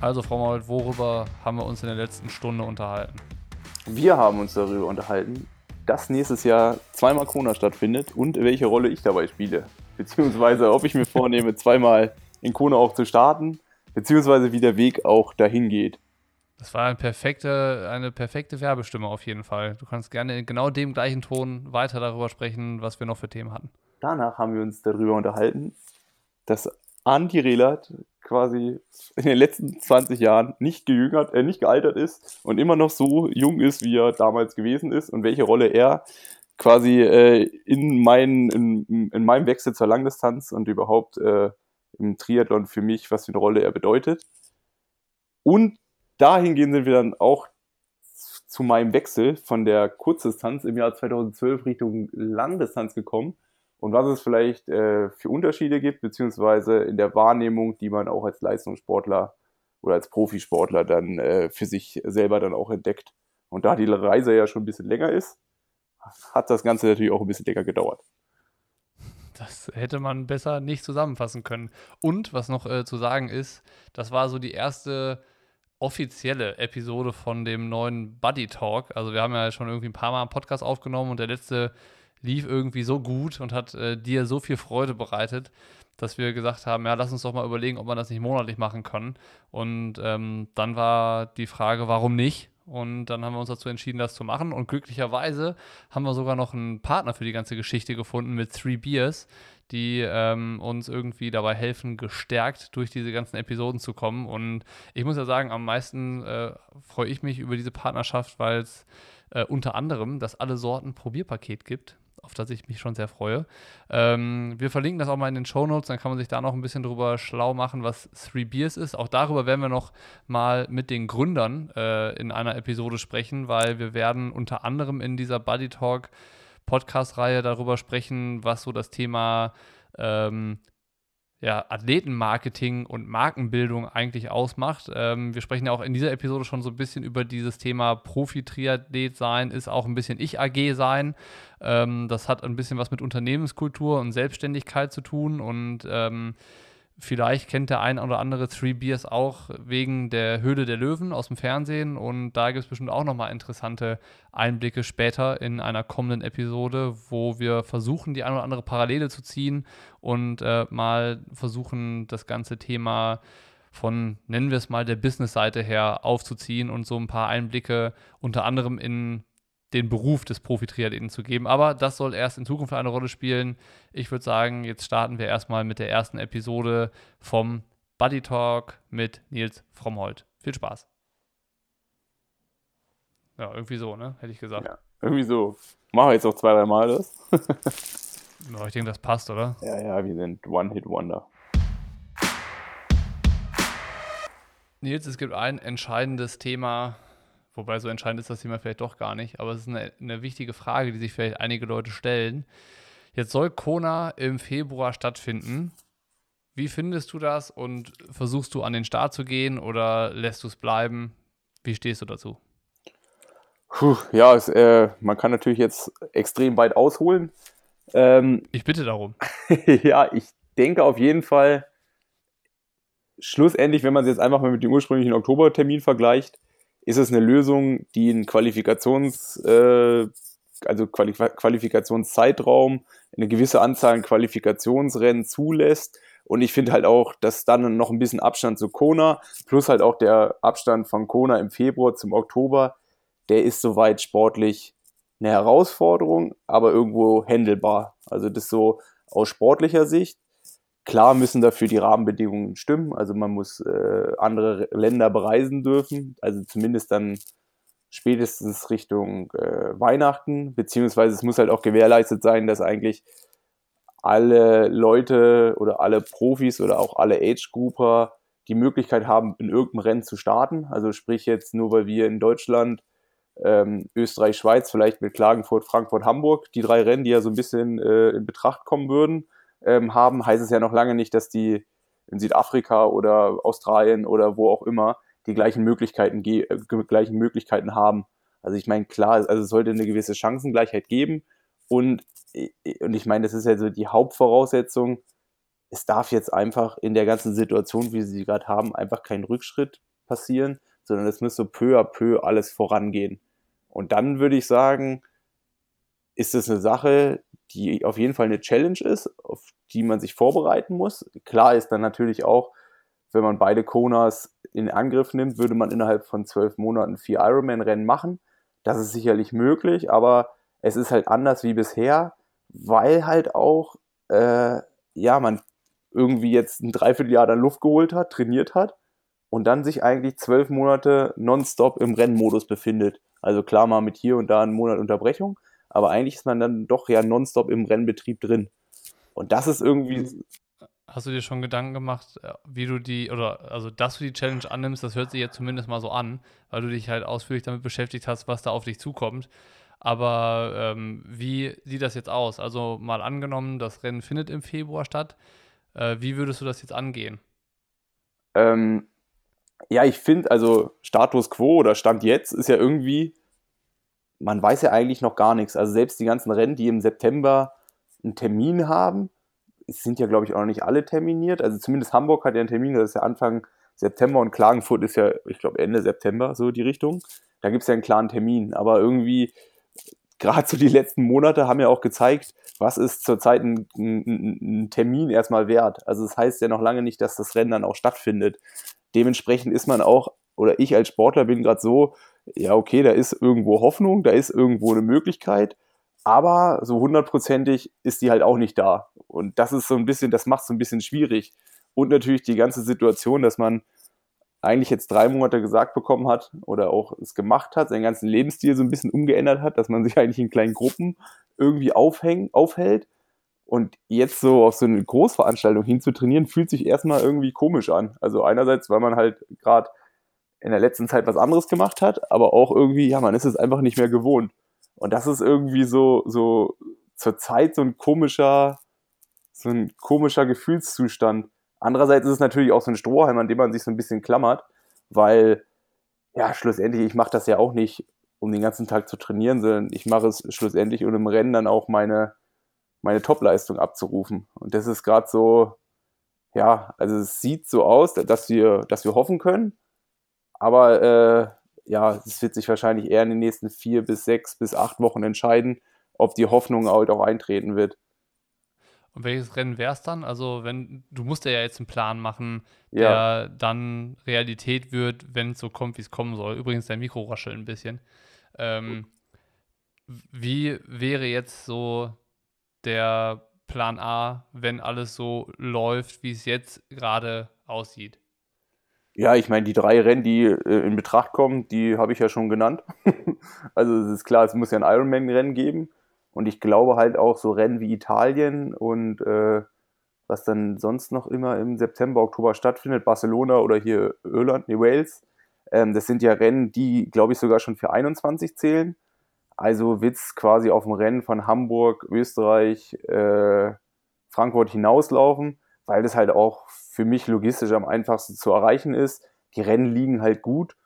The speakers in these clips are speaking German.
Also, Frau Mault, worüber haben wir uns in der letzten Stunde unterhalten? Wir haben uns darüber unterhalten, dass nächstes Jahr zweimal Kona stattfindet und welche Rolle ich dabei spiele. Beziehungsweise, ob ich mir vornehme, zweimal in Kona auch zu starten, beziehungsweise wie der Weg auch dahin geht. Das war eine perfekte, eine perfekte Werbestimme auf jeden Fall. Du kannst gerne in genau dem gleichen Ton weiter darüber sprechen, was wir noch für Themen hatten. Danach haben wir uns darüber unterhalten, dass Andi Rehlert quasi in den letzten 20 Jahren nicht gejüngert, äh, nicht gealtert ist und immer noch so jung ist, wie er damals gewesen ist und welche Rolle er quasi äh, in, mein, in, in meinem Wechsel zur Langdistanz und überhaupt äh, im Triathlon für mich, was für eine Rolle er bedeutet. Und dahingehend sind wir dann auch zu meinem Wechsel von der Kurzdistanz im Jahr 2012 Richtung Langdistanz gekommen und was es vielleicht äh, für Unterschiede gibt, beziehungsweise in der Wahrnehmung, die man auch als Leistungssportler oder als Profisportler dann äh, für sich selber dann auch entdeckt. Und da die Reise ja schon ein bisschen länger ist, hat das Ganze natürlich auch ein bisschen länger gedauert. Das hätte man besser nicht zusammenfassen können. Und was noch äh, zu sagen ist, das war so die erste offizielle Episode von dem neuen Buddy Talk. Also wir haben ja schon irgendwie ein paar Mal einen Podcast aufgenommen und der letzte lief irgendwie so gut und hat äh, dir so viel Freude bereitet, dass wir gesagt haben, ja, lass uns doch mal überlegen, ob man das nicht monatlich machen kann. Und ähm, dann war die Frage, warum nicht? Und dann haben wir uns dazu entschieden, das zu machen. Und glücklicherweise haben wir sogar noch einen Partner für die ganze Geschichte gefunden mit Three Beers, die ähm, uns irgendwie dabei helfen, gestärkt durch diese ganzen Episoden zu kommen. Und ich muss ja sagen, am meisten äh, freue ich mich über diese Partnerschaft, weil es äh, unter anderem das Alle Sorten Probierpaket gibt auf das ich mich schon sehr freue. Ähm, wir verlinken das auch mal in den Show Notes, dann kann man sich da noch ein bisschen drüber schlau machen, was Three Beers ist. Auch darüber werden wir noch mal mit den Gründern äh, in einer Episode sprechen, weil wir werden unter anderem in dieser Buddy Talk Podcast-Reihe darüber sprechen, was so das Thema ähm, ja, Athletenmarketing und Markenbildung eigentlich ausmacht. Ähm, wir sprechen ja auch in dieser Episode schon so ein bisschen über dieses Thema Profi-Triathlet sein, ist auch ein bisschen Ich-AG sein. Ähm, das hat ein bisschen was mit Unternehmenskultur und Selbstständigkeit zu tun und ähm, Vielleicht kennt der ein oder andere Three Beers auch wegen der Höhle der Löwen aus dem Fernsehen und da gibt es bestimmt auch nochmal interessante Einblicke später in einer kommenden Episode, wo wir versuchen, die ein oder andere Parallele zu ziehen und äh, mal versuchen, das ganze Thema von, nennen wir es mal, der Business-Seite her aufzuziehen und so ein paar Einblicke unter anderem in den Beruf des Profi-Triathleten zu geben. Aber das soll erst in Zukunft eine Rolle spielen. Ich würde sagen, jetzt starten wir erstmal mit der ersten Episode vom Buddy Talk mit Nils Frommholt. Viel Spaß. Ja, irgendwie so, ne? Hätte ich gesagt. Ja, irgendwie so. Machen wir jetzt noch zwei, drei Mal das. ja, ich denke, das passt, oder? Ja, ja, wir sind One-Hit-Wonder. Nils, es gibt ein entscheidendes Thema, Wobei so entscheidend ist das Thema vielleicht doch gar nicht. Aber es ist eine, eine wichtige Frage, die sich vielleicht einige Leute stellen. Jetzt soll Kona im Februar stattfinden. Wie findest du das und versuchst du an den Start zu gehen oder lässt du es bleiben? Wie stehst du dazu? Puh, ja, es, äh, man kann natürlich jetzt extrem weit ausholen. Ähm, ich bitte darum. ja, ich denke auf jeden Fall, schlussendlich, wenn man es jetzt einfach mal mit dem ursprünglichen Oktobertermin vergleicht, ist es eine Lösung, die einen Qualifikations, äh, also Qualif Qualifikationszeitraum, eine gewisse Anzahl an Qualifikationsrennen zulässt. Und ich finde halt auch, dass dann noch ein bisschen Abstand zu Kona, plus halt auch der Abstand von Kona im Februar zum Oktober, der ist soweit sportlich eine Herausforderung, aber irgendwo händelbar. Also das so aus sportlicher Sicht. Klar müssen dafür die Rahmenbedingungen stimmen. Also man muss äh, andere Länder bereisen dürfen. Also zumindest dann spätestens Richtung äh, Weihnachten. Beziehungsweise es muss halt auch gewährleistet sein, dass eigentlich alle Leute oder alle Profis oder auch alle Age-Grouper die Möglichkeit haben, in irgendeinem Rennen zu starten. Also sprich jetzt nur, weil wir in Deutschland, ähm, Österreich, Schweiz, vielleicht mit Klagenfurt, Frankfurt, Hamburg, die drei Rennen, die ja so ein bisschen äh, in Betracht kommen würden, ähm, haben, heißt es ja noch lange nicht, dass die in Südafrika oder Australien oder wo auch immer die gleichen Möglichkeiten, äh, gleichen Möglichkeiten haben. Also ich meine, klar, also es sollte eine gewisse Chancengleichheit geben und, äh, und ich meine, das ist ja so die Hauptvoraussetzung. Es darf jetzt einfach in der ganzen Situation, wie sie gerade haben, einfach kein Rückschritt passieren, sondern es müsste peu à peu alles vorangehen. Und dann würde ich sagen, ist es eine Sache, die auf jeden Fall eine Challenge ist, auf die man sich vorbereiten muss. Klar ist dann natürlich auch, wenn man beide Konas in Angriff nimmt, würde man innerhalb von zwölf Monaten vier Ironman-Rennen machen. Das ist sicherlich möglich, aber es ist halt anders wie bisher, weil halt auch, äh, ja, man irgendwie jetzt ein Dreivierteljahr dann Luft geholt hat, trainiert hat und dann sich eigentlich zwölf Monate nonstop im Rennmodus befindet. Also klar mal mit hier und da einen Monat Unterbrechung, aber eigentlich ist man dann doch ja nonstop im Rennbetrieb drin. Und das ist irgendwie. Hast du dir schon Gedanken gemacht, äh, wie du die, oder also dass du die Challenge annimmst, das hört sich jetzt zumindest mal so an, weil du dich halt ausführlich damit beschäftigt hast, was da auf dich zukommt. Aber ähm, wie sieht das jetzt aus? Also mal angenommen, das Rennen findet im Februar statt. Äh, wie würdest du das jetzt angehen? Ähm, ja, ich finde, also Status quo oder Stand jetzt ist ja irgendwie, man weiß ja eigentlich noch gar nichts. Also selbst die ganzen Rennen, die im September einen Termin haben, sind ja, glaube ich, auch noch nicht alle terminiert. Also zumindest Hamburg hat ja einen Termin, das ist ja Anfang September und Klagenfurt ist ja, ich glaube, Ende September, so die Richtung. Da gibt es ja einen klaren Termin. Aber irgendwie, gerade so die letzten Monate haben ja auch gezeigt, was ist zurzeit ein, ein, ein, Termin erstmal wert. Also das heißt ja noch lange nicht, dass das Rennen dann auch stattfindet. Dementsprechend ist man auch, oder ich als Sportler bin gerade so, ja, okay, da ist irgendwo Hoffnung, da ist irgendwo eine Möglichkeit, aber so hundertprozentig ist die halt auch nicht da. Und das ist so ein bisschen, das macht es so ein bisschen schwierig. Und natürlich die ganze Situation, dass man eigentlich jetzt drei Monate gesagt bekommen hat oder auch es gemacht hat, seinen ganzen Lebensstil so ein bisschen umgeändert hat, dass man sich eigentlich in kleinen Gruppen irgendwie aufhängt, aufhält. Und jetzt so auf so eine Großveranstaltung hinzutrainieren, fühlt sich erstmal irgendwie komisch an. Also einerseits, weil man halt gerade in der letzten Zeit was anderes gemacht hat, aber auch irgendwie, ja, man ist es einfach nicht mehr gewohnt. Und das ist irgendwie so, so zur Zeit so ein komischer, so ein komischer Gefühlszustand. Andererseits ist es natürlich auch so ein Strohhalm, an dem man sich so ein bisschen klammert, weil, ja, schlussendlich, ich mache das ja auch nicht, um den ganzen Tag zu trainieren, sondern ich mache es schlussendlich, um im Rennen dann auch meine, meine Topleistung abzurufen. Und das ist gerade so, ja, also es sieht so aus, dass wir, dass wir hoffen können, aber äh, ja, es wird sich wahrscheinlich eher in den nächsten vier bis sechs bis acht Wochen entscheiden, ob die Hoffnung halt auch eintreten wird. Und welches Rennen wäre es dann? Also, wenn, du musst ja jetzt einen Plan machen, der ja. dann Realität wird, wenn es so kommt, wie es kommen soll. Übrigens, dein Mikro raschelt ein bisschen. Ähm, wie wäre jetzt so der Plan A, wenn alles so läuft, wie es jetzt gerade aussieht? Ja, ich meine, die drei Rennen, die äh, in Betracht kommen, die habe ich ja schon genannt. also es ist klar, es muss ja ein Ironman-Rennen geben. Und ich glaube halt auch so Rennen wie Italien und äh, was dann sonst noch immer im September, Oktober stattfindet, Barcelona oder hier Irland, nee, Wales. Ähm, das sind ja Rennen, die, glaube ich, sogar schon für 21 zählen. Also es quasi auf dem Rennen von Hamburg, Österreich, äh, Frankfurt hinauslaufen, weil das halt auch für mich logistisch am einfachsten zu erreichen ist. Die Rennen liegen halt gut.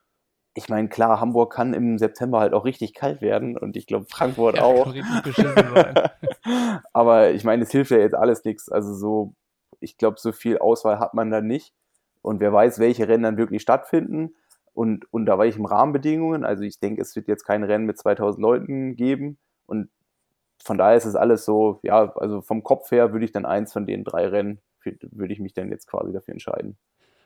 Ich meine, klar, Hamburg kann im September halt auch richtig kalt werden und ich glaube Frankfurt ja, auch. Aber ich meine, es hilft ja jetzt alles nichts. Also so, ich glaube, so viel Auswahl hat man da nicht. Und wer weiß, welche Rennen dann wirklich stattfinden und unter welchen Rahmenbedingungen. Also ich denke, es wird jetzt kein Rennen mit 2000 Leuten geben. Und von daher ist es alles so, ja, also vom Kopf her würde ich dann eins von den drei Rennen würde ich mich dann jetzt quasi dafür entscheiden.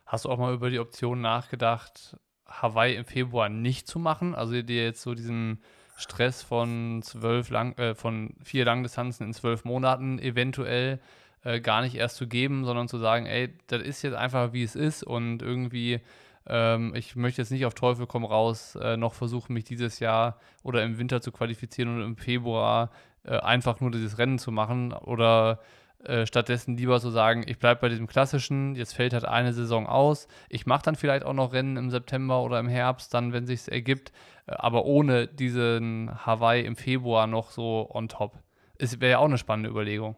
Hast du auch mal über die Option nachgedacht, Hawaii im Februar nicht zu machen? Also dir jetzt so diesen Stress von zwölf lang, äh, von vier Langdistanzen in zwölf Monaten eventuell äh, gar nicht erst zu geben, sondern zu sagen, ey, das ist jetzt einfach wie es ist und irgendwie ähm, ich möchte jetzt nicht auf Teufel komm raus äh, noch versuchen, mich dieses Jahr oder im Winter zu qualifizieren und im Februar äh, einfach nur dieses Rennen zu machen oder äh, stattdessen lieber so sagen, ich bleibe bei diesem klassischen, jetzt fällt halt eine Saison aus. Ich mache dann vielleicht auch noch Rennen im September oder im Herbst, dann, wenn sich ergibt, äh, aber ohne diesen Hawaii im Februar noch so on top. Es wäre ja auch eine spannende Überlegung.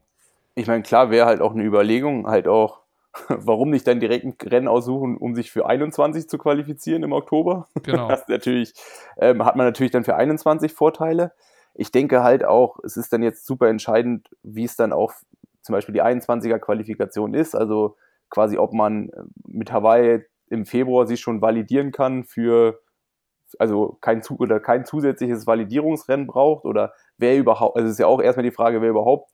Ich meine, klar wäre halt auch eine Überlegung, halt auch, warum nicht dann direkt ein Rennen aussuchen, um sich für 21 zu qualifizieren im Oktober? Genau. Das natürlich, ähm, hat man natürlich dann für 21 Vorteile. Ich denke halt auch, es ist dann jetzt super entscheidend, wie es dann auch zum Beispiel die 21er Qualifikation ist, also quasi ob man äh, mit Hawaii im Februar sich schon validieren kann für, also kein, oder kein zusätzliches Validierungsrennen braucht oder wer überhaupt, also es ist ja auch erstmal die Frage, wer überhaupt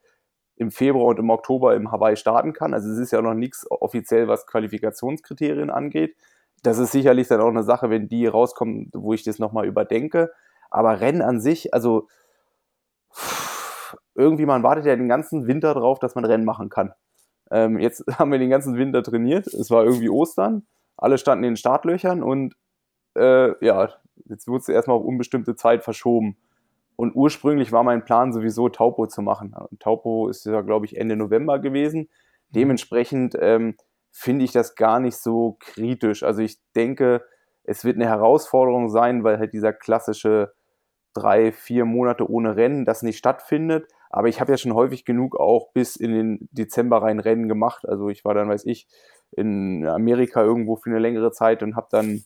im Februar und im Oktober im Hawaii starten kann. Also es ist ja noch nichts offiziell, was Qualifikationskriterien angeht. Das ist sicherlich dann auch eine Sache, wenn die rauskommen, wo ich das nochmal überdenke. Aber Rennen an sich, also irgendwie, man wartet ja den ganzen Winter drauf, dass man Rennen machen kann. Ähm, jetzt haben wir den ganzen Winter trainiert. Es war irgendwie Ostern. Alle standen in den Startlöchern und äh, ja, jetzt wurde es erstmal auf unbestimmte Zeit verschoben. Und ursprünglich war mein Plan sowieso Taupo zu machen. Taupo ist ja, glaube ich, Ende November gewesen. Mhm. Dementsprechend ähm, finde ich das gar nicht so kritisch. Also ich denke, es wird eine Herausforderung sein, weil halt dieser klassische drei, vier Monate ohne Rennen das nicht stattfindet. Aber ich habe ja schon häufig genug auch bis in den Dezember rein Rennen gemacht. Also ich war dann, weiß ich, in Amerika irgendwo für eine längere Zeit und habe dann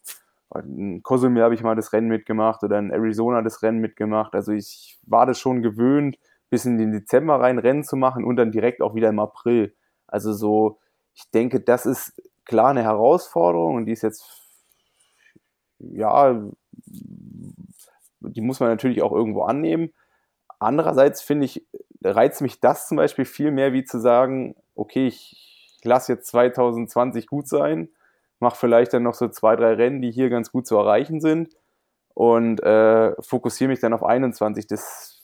in Cozumel habe ich mal das Rennen mitgemacht oder in Arizona das Rennen mitgemacht. Also ich war das schon gewöhnt, bis in den Dezember rein Rennen zu machen und dann direkt auch wieder im April. Also so, ich denke, das ist klar eine Herausforderung und die ist jetzt, ja, die muss man natürlich auch irgendwo annehmen. Andererseits finde ich, reizt mich das zum Beispiel viel mehr, wie zu sagen, okay, ich lasse jetzt 2020 gut sein, mache vielleicht dann noch so zwei, drei Rennen, die hier ganz gut zu erreichen sind und äh, fokussiere mich dann auf 21. Das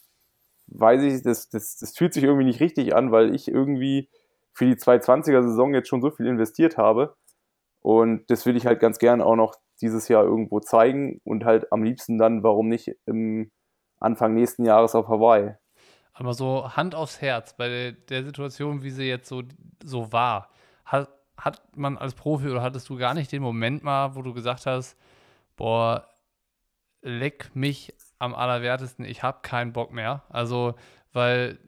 weiß ich, das, das, das fühlt sich irgendwie nicht richtig an, weil ich irgendwie für die 220er-Saison jetzt schon so viel investiert habe. Und das will ich halt ganz gern auch noch dieses Jahr irgendwo zeigen und halt am liebsten dann, warum nicht im Anfang nächsten Jahres auf Hawaii. Aber so Hand aufs Herz, bei der, Situation, wie sie jetzt so, so war, hat, hat man als Profi oder hattest du gar nicht den Moment mal, wo du gesagt hast, boah, leck mich am allerwertesten, ich habe keinen Bock mehr. Also, weil,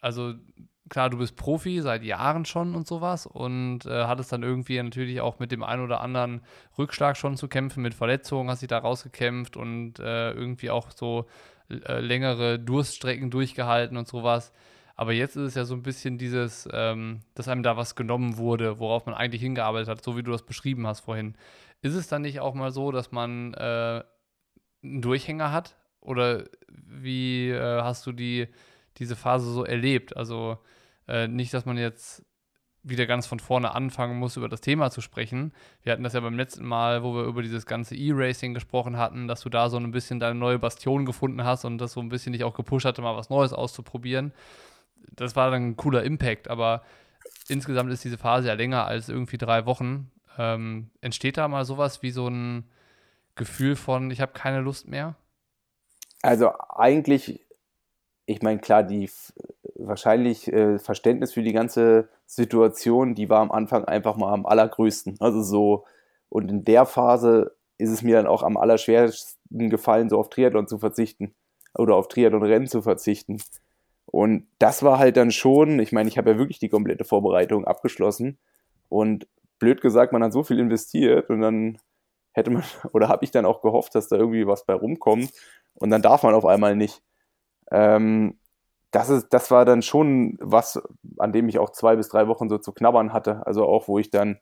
also klar, du bist Profi seit Jahren schon und sowas und äh, hattest dann irgendwie natürlich auch mit dem einen oder anderen Rückschlag schon zu kämpfen, mit Verletzungen hast dich da rausgekämpft und äh, irgendwie auch so äh, längere Durststrecken durchgehalten und sowas. Aber jetzt ist es ja so ein bisschen dieses, ähm, dass einem da was genommen wurde, worauf man eigentlich hingearbeitet hat, so wie du das beschrieben hast vorhin. Ist es dann nicht auch mal so, dass man äh, einen Durchhänger hat? Oder wie äh, hast du die, diese Phase so erlebt? Also äh, nicht, dass man jetzt wieder ganz von vorne anfangen muss, über das Thema zu sprechen. Wir hatten das ja beim letzten Mal, wo wir über dieses ganze E-Racing gesprochen hatten, dass du da so ein bisschen deine neue Bastion gefunden hast und das so ein bisschen dich auch gepusht hatte, mal was Neues auszuprobieren. Das war dann ein cooler Impact, aber insgesamt ist diese Phase ja länger als irgendwie drei Wochen. Ähm, entsteht da mal sowas wie so ein Gefühl von, ich habe keine Lust mehr? Also eigentlich, ich meine, klar, die wahrscheinlich äh, Verständnis für die ganze Situation, die war am Anfang einfach mal am allergrößten. Also so, und in der Phase ist es mir dann auch am allerschwersten gefallen, so auf Triathlon zu verzichten oder auf Triathlon-Rennen zu verzichten. Und das war halt dann schon, ich meine, ich habe ja wirklich die komplette Vorbereitung abgeschlossen und blöd gesagt, man hat so viel investiert und dann hätte man, oder habe ich dann auch gehofft, dass da irgendwie was bei rumkommt und dann darf man auf einmal nicht. Ähm, das, ist, das war dann schon was, an dem ich auch zwei bis drei Wochen so zu knabbern hatte. Also auch, wo ich dann,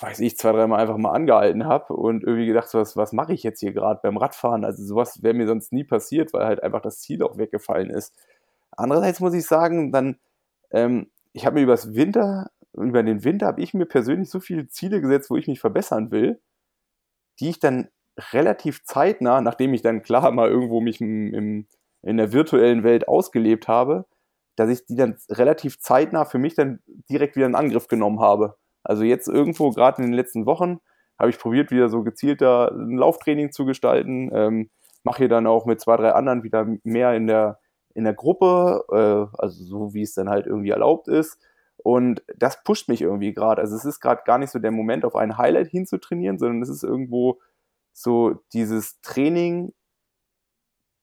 weiß ich, zwei, dreimal einfach mal angehalten habe und irgendwie gedacht, was, was mache ich jetzt hier gerade beim Radfahren? Also sowas wäre mir sonst nie passiert, weil halt einfach das Ziel auch weggefallen ist. Andererseits muss ich sagen, dann, ähm, ich habe mir übers Winter, über den Winter habe ich mir persönlich so viele Ziele gesetzt, wo ich mich verbessern will, die ich dann relativ zeitnah, nachdem ich dann klar mal irgendwo mich im, im in der virtuellen Welt ausgelebt habe, dass ich die dann relativ zeitnah für mich dann direkt wieder in Angriff genommen habe. Also jetzt irgendwo, gerade in den letzten Wochen, habe ich probiert, wieder so gezielter ein Lauftraining zu gestalten. Ähm, Mache hier dann auch mit zwei, drei anderen wieder mehr in der, in der Gruppe, äh, also so wie es dann halt irgendwie erlaubt ist. Und das pusht mich irgendwie gerade. Also es ist gerade gar nicht so der Moment, auf ein Highlight hinzutrainieren, sondern es ist irgendwo so dieses Training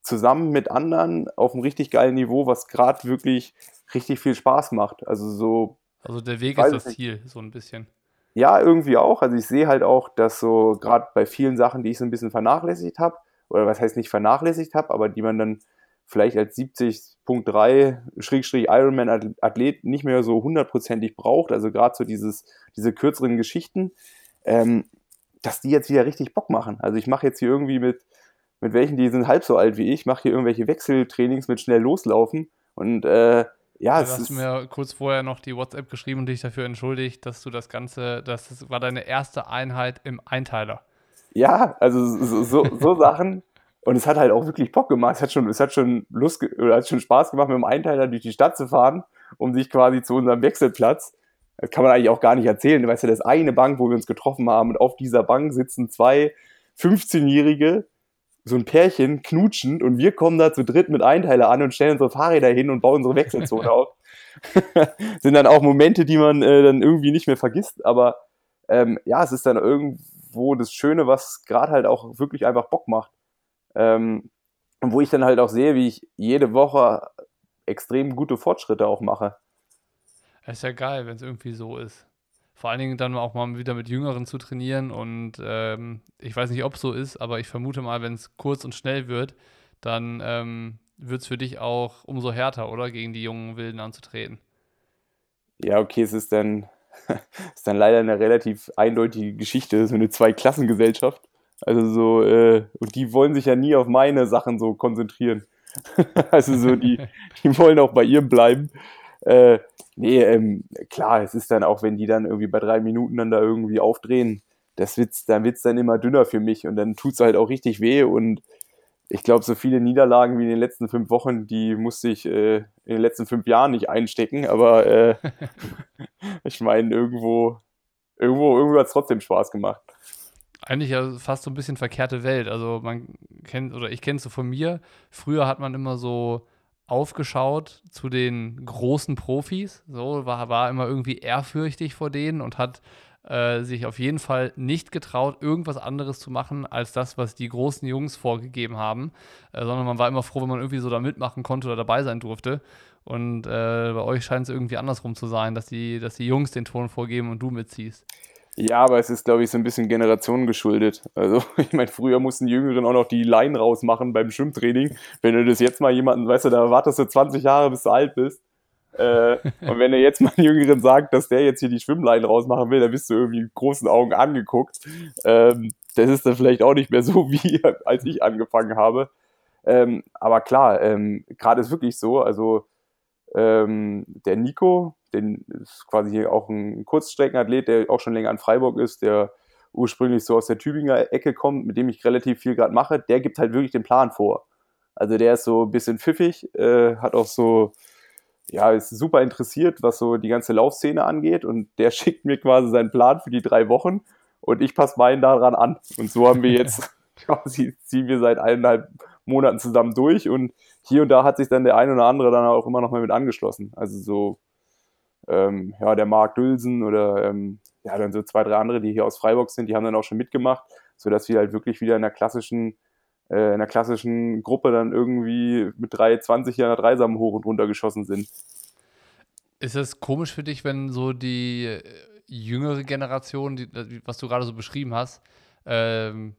zusammen mit anderen auf einem richtig geilen Niveau, was gerade wirklich richtig viel Spaß macht. Also so. Also der Weg ist das Ziel, so ein bisschen. Ja, irgendwie auch. Also ich sehe halt auch, dass so gerade bei vielen Sachen, die ich so ein bisschen vernachlässigt habe, oder was heißt nicht vernachlässigt habe, aber die man dann vielleicht als 70.3 Ironman Athlet nicht mehr so hundertprozentig braucht, also gerade so dieses, diese kürzeren Geschichten, ähm, dass die jetzt wieder richtig Bock machen. Also ich mache jetzt hier irgendwie mit, mit welchen, die sind halb so alt wie ich, mache hier irgendwelche Wechseltrainings mit schnell loslaufen und äh, ja, du hast mir kurz vorher noch die WhatsApp geschrieben und dich dafür entschuldigt, dass du das Ganze, das war deine erste Einheit im Einteiler. Ja, also so, so, so Sachen. Und es hat halt auch wirklich Bock gemacht. Es hat schon, es hat schon Lust oder hat schon Spaß gemacht, mit dem Einteiler durch die Stadt zu fahren, um sich quasi zu unserem Wechselplatz. Das kann man eigentlich auch gar nicht erzählen. Du weißt ja, das ist eine Bank, wo wir uns getroffen haben und auf dieser Bank sitzen zwei 15-Jährige, so ein Pärchen knutschend und wir kommen da zu dritt mit Einteiler an und stellen unsere Fahrräder hin und bauen unsere Wechselzone auf. sind dann auch Momente, die man äh, dann irgendwie nicht mehr vergisst, aber ähm, ja, es ist dann irgendwo das Schöne, was gerade halt auch wirklich einfach Bock macht. Ähm, und wo ich dann halt auch sehe, wie ich jede Woche extrem gute Fortschritte auch mache. Das ist ja geil, wenn es irgendwie so ist vor allen Dingen dann auch mal wieder mit Jüngeren zu trainieren. Und ähm, ich weiß nicht, ob es so ist, aber ich vermute mal, wenn es kurz und schnell wird, dann ähm, wird es für dich auch umso härter, oder? Gegen die jungen Wilden anzutreten. Ja, okay, es ist dann, ist dann leider eine relativ eindeutige Geschichte, so eine Zweiklassengesellschaft. Also so, äh, und die wollen sich ja nie auf meine Sachen so konzentrieren. also so, die, die wollen auch bei ihr bleiben. Äh, nee, ähm, klar, es ist dann auch, wenn die dann irgendwie bei drei Minuten dann da irgendwie aufdrehen, das wird's, dann wird's dann immer dünner für mich und dann tut's halt auch richtig weh und ich glaube, so viele Niederlagen wie in den letzten fünf Wochen, die musste ich äh, in den letzten fünf Jahren nicht einstecken, aber äh, ich meine, irgendwo, irgendwo, irgendwo hat es trotzdem Spaß gemacht. Eigentlich ja fast so ein bisschen verkehrte Welt. Also man kennt, oder ich kenne es so von mir, früher hat man immer so aufgeschaut zu den großen Profis, so war, war immer irgendwie ehrfürchtig vor denen und hat äh, sich auf jeden Fall nicht getraut, irgendwas anderes zu machen als das, was die großen Jungs vorgegeben haben, äh, sondern man war immer froh, wenn man irgendwie so da mitmachen konnte oder dabei sein durfte. Und äh, bei euch scheint es irgendwie andersrum zu sein, dass die, dass die Jungs den Ton vorgeben und du mitziehst. Ja, aber es ist, glaube ich, so ein bisschen Generationen geschuldet. Also, ich meine, früher mussten Jüngeren auch noch die Line rausmachen beim Schwimmtraining. Wenn du das jetzt mal jemanden, weißt du, da wartest du 20 Jahre, bis du alt bist. Äh, und wenn er jetzt mal einen Jüngeren sagt, dass der jetzt hier die Schwimmleine rausmachen will, dann bist du irgendwie mit großen Augen angeguckt. Ähm, das ist dann vielleicht auch nicht mehr so, wie als ich angefangen habe. Ähm, aber klar, ähm, gerade ist wirklich so, also ähm, der Nico, den ist quasi hier auch ein Kurzstreckenathlet, der auch schon länger in Freiburg ist, der ursprünglich so aus der Tübinger Ecke kommt, mit dem ich relativ viel gerade mache, der gibt halt wirklich den Plan vor. Also der ist so ein bisschen pfiffig, äh, hat auch so, ja, ist super interessiert, was so die ganze Laufszene angeht und der schickt mir quasi seinen Plan für die drei Wochen und ich passe meinen daran an. Und so haben wir jetzt quasi, ziehen wir seit eineinhalb Monaten zusammen durch und hier und da hat sich dann der ein oder andere dann auch immer noch mal mit angeschlossen. Also so, ähm, ja, der Marc Dülsen oder ähm, ja, dann so zwei, drei andere, die hier aus Freiburg sind, die haben dann auch schon mitgemacht, sodass wir halt wirklich wieder in der klassischen, äh, in der klassischen Gruppe dann irgendwie mit 320 Jahren Dreisamen hoch und runter geschossen sind. Ist es komisch für dich, wenn so die äh, jüngere Generation, die, was du gerade so beschrieben hast, ähm,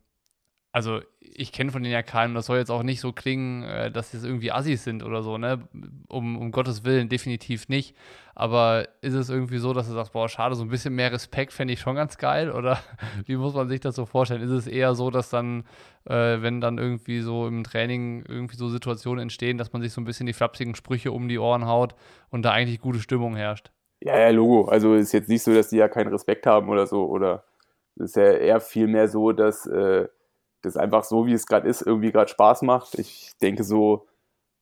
also ich kenne von denen ja keinen, das soll jetzt auch nicht so klingen, äh, dass sie irgendwie Assis sind oder so, ne? Um, um Gottes Willen, definitiv nicht. Aber ist es irgendwie so, dass du sagst, boah, schade, so ein bisschen mehr Respekt fände ich schon ganz geil? Oder wie muss man sich das so vorstellen? Ist es eher so, dass dann, äh, wenn dann irgendwie so im Training irgendwie so Situationen entstehen, dass man sich so ein bisschen die flapsigen Sprüche um die Ohren haut und da eigentlich gute Stimmung herrscht? Ja, ja, Logo. Also ist jetzt nicht so, dass die ja keinen Respekt haben oder so. Oder es ist ja eher vielmehr so, dass. Äh, das einfach so, wie es gerade ist, irgendwie gerade Spaß macht. Ich denke so,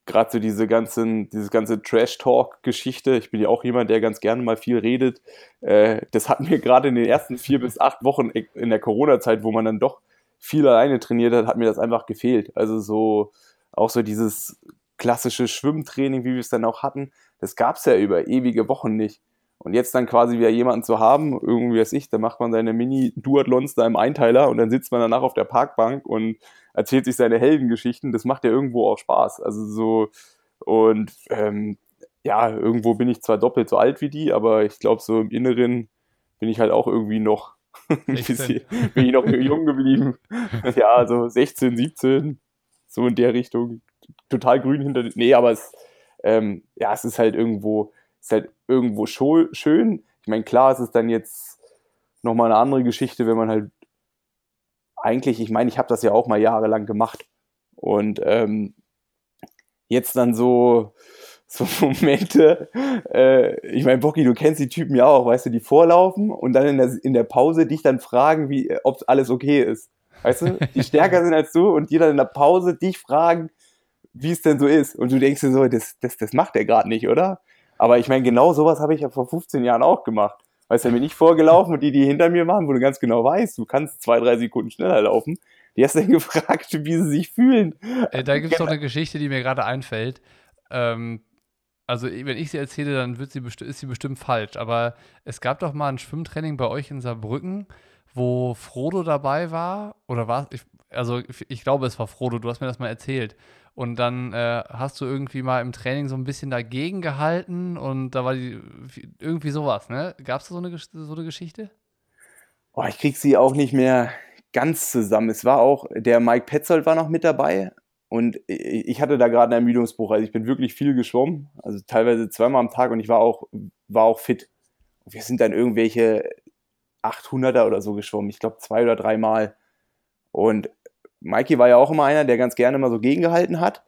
gerade so diese ganzen, diese ganze Trash-Talk-Geschichte, ich bin ja auch jemand, der ganz gerne mal viel redet, äh, das hat mir gerade in den ersten vier bis acht Wochen in der Corona-Zeit, wo man dann doch viel alleine trainiert hat, hat mir das einfach gefehlt. Also so, auch so dieses klassische Schwimmtraining, wie wir es dann auch hatten, das gab es ja über ewige Wochen nicht. Und jetzt dann quasi wieder jemanden zu haben, irgendwie weiß ich, da macht man seine Mini-Duathlons da im Einteiler und dann sitzt man danach auf der Parkbank und erzählt sich seine Heldengeschichten. Das macht ja irgendwo auch Spaß. Also so, und ähm, ja, irgendwo bin ich zwar doppelt so alt wie die, aber ich glaube, so im Inneren bin ich halt auch irgendwie noch bin ich noch jung geblieben. ja, so 16, 17, so in der Richtung. Total grün hinter. Nee, aber es, ähm, ja, es ist halt irgendwo, ist halt irgendwo schön. Ich meine, klar, es ist dann jetzt nochmal eine andere Geschichte, wenn man halt eigentlich, ich meine, ich habe das ja auch mal jahrelang gemacht. Und ähm, jetzt dann so, so Momente, äh, ich meine, Bocky, du kennst die Typen ja auch, weißt du, die vorlaufen und dann in der, in der Pause dich dann fragen, wie, ob alles okay ist. Weißt du, die stärker sind als du und die dann in der Pause dich fragen, wie es denn so ist. Und du denkst dir so, das, das, das macht er gerade nicht, oder? Aber ich meine, genau sowas habe ich ja vor 15 Jahren auch gemacht. Weißt du, bin ich vorgelaufen und die, die hinter mir machen, wo du ganz genau weißt, du kannst zwei, drei Sekunden schneller laufen. Die hast dann gefragt, wie sie sich fühlen. Äh, da gibt es doch eine Geschichte, die mir gerade einfällt. Ähm, also, wenn ich sie erzähle, dann wird sie ist sie bestimmt falsch. Aber es gab doch mal ein Schwimmtraining bei euch in Saarbrücken, wo Frodo dabei war. Oder war es? Also, ich glaube, es war Frodo. Du hast mir das mal erzählt. Und dann äh, hast du irgendwie mal im Training so ein bisschen dagegen gehalten und da war die irgendwie sowas, ne? Gab es so eine, so eine Geschichte? Oh, ich krieg sie auch nicht mehr ganz zusammen. Es war auch, der Mike Petzold war noch mit dabei und ich hatte da gerade einen Ermüdungsbruch. Also ich bin wirklich viel geschwommen, also teilweise zweimal am Tag und ich war auch, war auch fit. wir sind dann irgendwelche 800er oder so geschwommen. Ich glaube zwei oder dreimal. Und Mikey war ja auch immer einer, der ganz gerne mal so gegengehalten hat.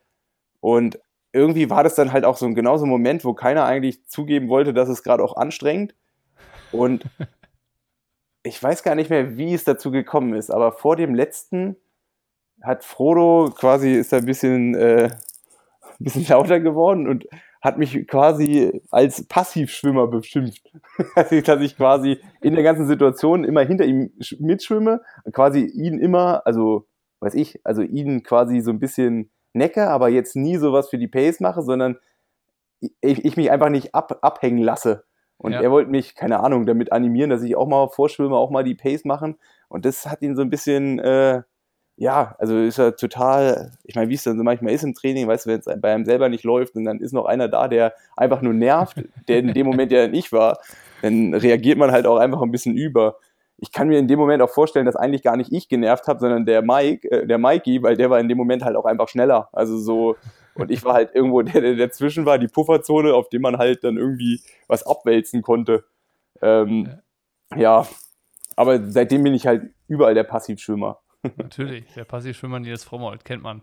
Und irgendwie war das dann halt auch so ein genauso Moment, wo keiner eigentlich zugeben wollte, dass es gerade auch anstrengend. Und ich weiß gar nicht mehr, wie es dazu gekommen ist, aber vor dem letzten hat Frodo quasi, ist ein bisschen, äh, ein bisschen lauter geworden und hat mich quasi als Passivschwimmer beschimpft. dass ich quasi in der ganzen Situation immer hinter ihm mitschwimme, quasi ihn immer, also weiß ich, also ihn quasi so ein bisschen necke, aber jetzt nie sowas für die Pace mache, sondern ich, ich mich einfach nicht ab, abhängen lasse. Und ja. er wollte mich, keine Ahnung, damit animieren, dass ich auch mal vorschwimme, auch mal die Pace machen. Und das hat ihn so ein bisschen, äh, ja, also ist er total, ich meine, wie es dann so manchmal ist im Training, weißt du, wenn es bei einem selber nicht läuft und dann ist noch einer da, der einfach nur nervt, der in dem Moment ja nicht war, dann reagiert man halt auch einfach ein bisschen über ich kann mir in dem Moment auch vorstellen, dass eigentlich gar nicht ich genervt habe, sondern der Mike, äh, der Mikey, weil der war in dem Moment halt auch einfach schneller. Also so, und ich war halt irgendwo der, der dazwischen war, die Pufferzone, auf dem man halt dann irgendwie was abwälzen konnte. Ähm, ja, aber seitdem bin ich halt überall der Passivschwimmer. Natürlich, der Passivschwimmer Nils Frommold, kennt man.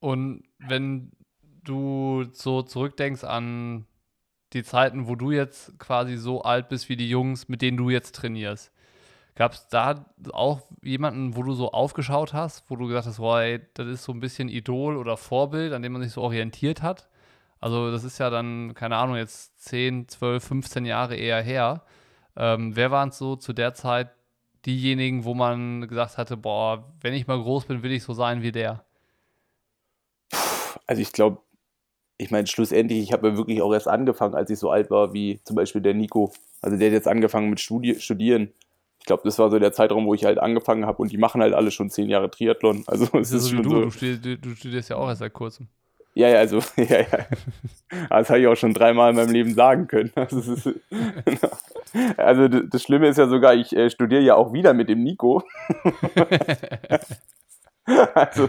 Und wenn du so zurückdenkst an die Zeiten, wo du jetzt quasi so alt bist wie die Jungs, mit denen du jetzt trainierst. Gab es da auch jemanden, wo du so aufgeschaut hast, wo du gesagt hast, boah, ey, das ist so ein bisschen Idol oder Vorbild, an dem man sich so orientiert hat? Also das ist ja dann, keine Ahnung, jetzt 10, 12, 15 Jahre eher her. Ähm, wer waren so zu der Zeit diejenigen, wo man gesagt hatte, boah, wenn ich mal groß bin, will ich so sein wie der? Also ich glaube, ich meine, schlussendlich, ich habe ja wirklich auch erst angefangen, als ich so alt war, wie zum Beispiel der Nico. Also der hat jetzt angefangen mit Studi Studieren. Ich glaube, das war so der Zeitraum, wo ich halt angefangen habe und die machen halt alle schon zehn Jahre Triathlon. Also es ist, ist so schon du, so. Du studierst, du, du studierst ja auch erst seit kurzem. Ja, ja, also, ja, ja. Das habe ich auch schon dreimal in meinem Leben sagen können. Also, ist, also das Schlimme ist ja sogar, ich äh, studiere ja auch wieder mit dem Nico. also,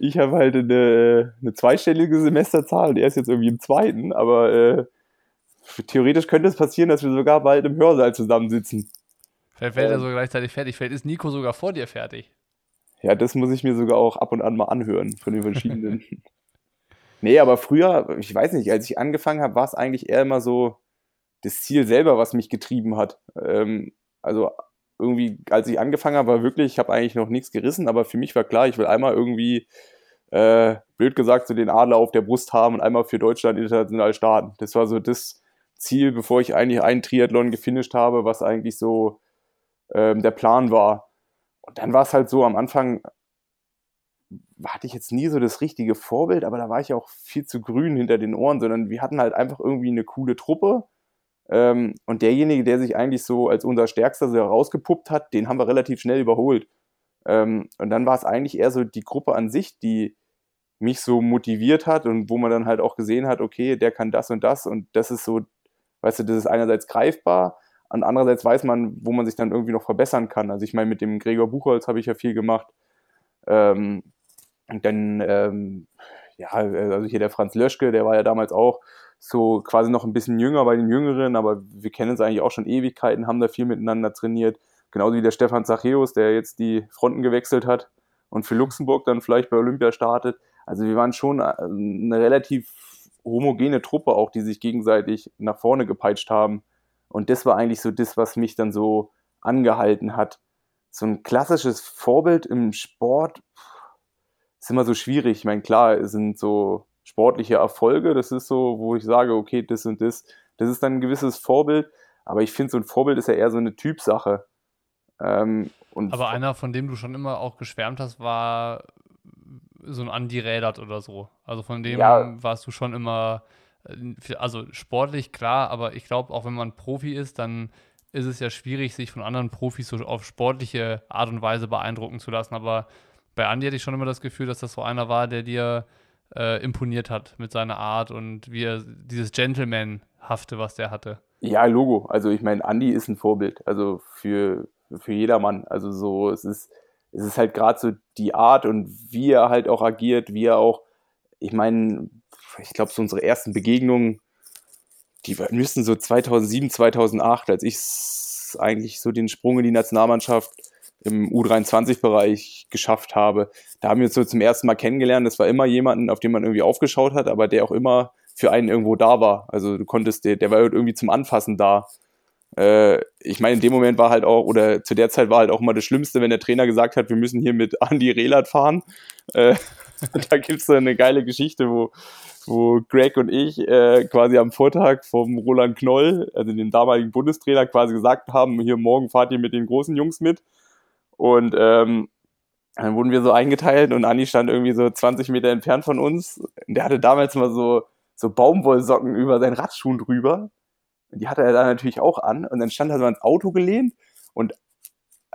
ich habe halt eine, eine, zweistellige Semesterzahl, der ist jetzt irgendwie im zweiten, aber äh, theoretisch könnte es passieren, dass wir sogar bald im Hörsaal zusammensitzen. Vielleicht fällt ähm, er so gleichzeitig fertig. Vielleicht ist Nico sogar vor dir fertig. Ja, das muss ich mir sogar auch ab und an mal anhören von den verschiedenen. nee, aber früher, ich weiß nicht, als ich angefangen habe, war es eigentlich eher immer so das Ziel selber, was mich getrieben hat. Ähm, also irgendwie, als ich angefangen habe, war wirklich, ich habe eigentlich noch nichts gerissen, aber für mich war klar, ich will einmal irgendwie, äh, blöd gesagt, so den Adler auf der Brust haben und einmal für Deutschland international starten. Das war so das Ziel, bevor ich eigentlich einen Triathlon gefinisht habe, was eigentlich so ähm, der Plan war. Und dann war es halt so, am Anfang hatte ich jetzt nie so das richtige Vorbild, aber da war ich auch viel zu grün hinter den Ohren, sondern wir hatten halt einfach irgendwie eine coole Truppe ähm, und derjenige, der sich eigentlich so als unser Stärkster so herausgepuppt hat, den haben wir relativ schnell überholt. Ähm, und dann war es eigentlich eher so die Gruppe an sich, die mich so motiviert hat und wo man dann halt auch gesehen hat, okay, der kann das und das und das ist so, weißt du, das ist einerseits greifbar, und andererseits weiß man, wo man sich dann irgendwie noch verbessern kann. Also ich meine, mit dem Gregor Buchholz habe ich ja viel gemacht. Ähm, und dann, ähm, ja, also hier der Franz Löschke, der war ja damals auch so quasi noch ein bisschen jünger bei den Jüngeren, aber wir kennen uns eigentlich auch schon Ewigkeiten, haben da viel miteinander trainiert. genauso wie der Stefan Zacheus, der jetzt die Fronten gewechselt hat und für Luxemburg dann vielleicht bei Olympia startet. Also wir waren schon äh, eine relativ homogene Truppe auch, die sich gegenseitig nach vorne gepeitscht haben. Und das war eigentlich so das, was mich dann so angehalten hat. So ein klassisches Vorbild im Sport ist immer so schwierig. Ich meine, klar, es sind so sportliche Erfolge, das ist so, wo ich sage, okay, das und das, das ist dann ein gewisses Vorbild. Aber ich finde, so ein Vorbild ist ja eher so eine Typsache. Ähm, Aber einer, von dem du schon immer auch geschwärmt hast, war so ein Andi Rädert oder so. Also von dem ja. warst du schon immer, äh, also sportlich klar, aber ich glaube, auch wenn man Profi ist, dann ist es ja schwierig, sich von anderen Profis so auf sportliche Art und Weise beeindrucken zu lassen. Aber bei Andi hatte ich schon immer das Gefühl, dass das so einer war, der dir äh, imponiert hat mit seiner Art und wie er dieses Gentleman-hafte, was der hatte. Ja, Logo. Also ich meine, Andi ist ein Vorbild. Also für, für jedermann. Also so, es ist, es ist halt gerade so die Art und wie er halt auch agiert, wie er auch, ich meine, ich glaube, so unsere ersten Begegnungen, die müssten so 2007, 2008, als ich eigentlich so den Sprung in die Nationalmannschaft im U23-Bereich geschafft habe. Da haben wir uns so zum ersten Mal kennengelernt. Das war immer jemanden, auf den man irgendwie aufgeschaut hat, aber der auch immer für einen irgendwo da war. Also du konntest, der, der war halt irgendwie zum Anfassen da. Äh, ich meine, in dem Moment war halt auch, oder zu der Zeit war halt auch immer das Schlimmste, wenn der Trainer gesagt hat, wir müssen hier mit Andy Rehlert fahren. Äh, da gibt es so eine geile Geschichte, wo, wo Greg und ich äh, quasi am Vortag vom Roland Knoll, also dem damaligen Bundestrainer, quasi gesagt haben, hier morgen fahrt ihr mit den großen Jungs mit. Und ähm, dann wurden wir so eingeteilt und Andi stand irgendwie so 20 Meter entfernt von uns. Der hatte damals mal so, so Baumwollsocken über seinen Radschuhen drüber. Und die hatte er da natürlich auch an. Und dann stand er so ans Auto gelehnt und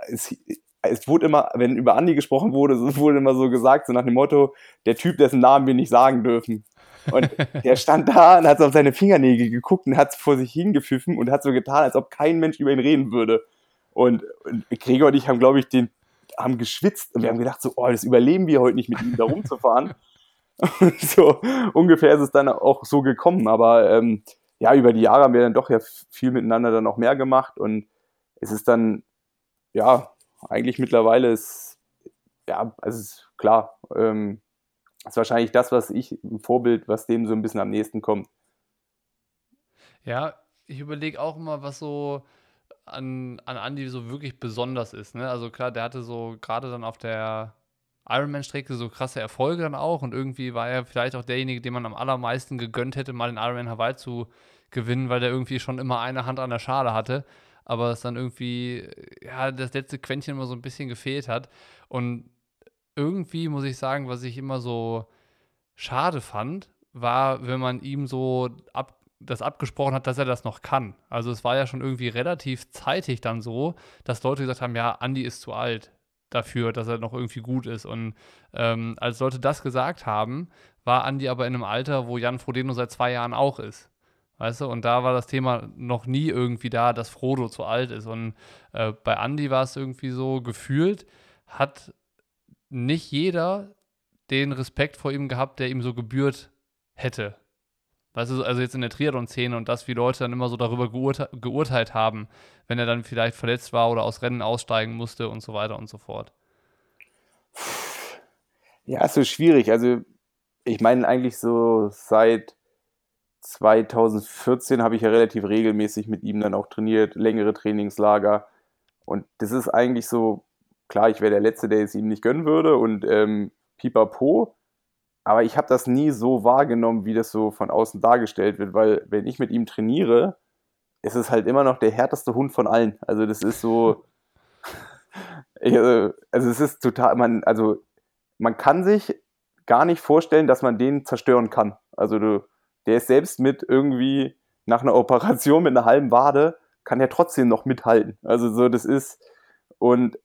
es, es wurde immer, wenn über Andi gesprochen wurde, wurde immer so gesagt, so nach dem Motto, der Typ, dessen Namen wir nicht sagen dürfen. Und der stand da und hat so auf seine Fingernägel geguckt und hat vor sich hingepfiffen und hat so getan, als ob kein Mensch über ihn reden würde. Und, und Gregor und ich haben, glaube ich, den, haben geschwitzt und wir haben gedacht, so, oh, das überleben wir heute nicht mit ihm da rumzufahren. so ungefähr ist es dann auch so gekommen. Aber ähm, ja, über die Jahre haben wir dann doch ja viel miteinander dann auch mehr gemacht und es ist dann, ja, eigentlich mittlerweile ist, ja, also klar, ähm, ist wahrscheinlich das, was ich, ein Vorbild, was dem so ein bisschen am nächsten kommt. Ja, ich überlege auch immer, was so an, an Andy so wirklich besonders ist. Ne? Also klar, der hatte so gerade dann auf der Ironman-Strecke so krasse Erfolge dann auch und irgendwie war er vielleicht auch derjenige, dem man am allermeisten gegönnt hätte, mal den Ironman Hawaii zu gewinnen, weil der irgendwie schon immer eine Hand an der Schale hatte, aber es dann irgendwie, ja, das letzte Quäntchen immer so ein bisschen gefehlt hat. Und irgendwie muss ich sagen, was ich immer so schade fand, war, wenn man ihm so ab, das abgesprochen hat, dass er das noch kann. Also es war ja schon irgendwie relativ zeitig dann so, dass Leute gesagt haben, ja, Andi ist zu alt dafür, dass er noch irgendwie gut ist. Und ähm, als Leute das gesagt haben, war Andi aber in einem Alter, wo Jan Frodeno seit zwei Jahren auch ist. Weißt du, und da war das Thema noch nie irgendwie da, dass Frodo zu alt ist. Und äh, bei Andy war es irgendwie so gefühlt, hat nicht jeder den Respekt vor ihm gehabt, der ihm so gebührt hätte. Weißt du, also jetzt in der Triathlon-Szene und das, wie Leute dann immer so darüber geurte geurteilt haben, wenn er dann vielleicht verletzt war oder aus Rennen aussteigen musste und so weiter und so fort. Ja, ist so schwierig. Also, ich meine eigentlich so seit 2014 habe ich ja relativ regelmäßig mit ihm dann auch trainiert, längere Trainingslager. Und das ist eigentlich so, klar, ich wäre der Letzte, der es ihm nicht gönnen würde und ähm, pipapo. Aber ich habe das nie so wahrgenommen, wie das so von außen dargestellt wird, weil wenn ich mit ihm trainiere, ist es halt immer noch der härteste Hund von allen. Also das ist so, also es ist total, man, also man kann sich gar nicht vorstellen, dass man den zerstören kann. Also du, der ist selbst mit irgendwie nach einer Operation mit einer halben Wade, kann er trotzdem noch mithalten. Also so, das ist, und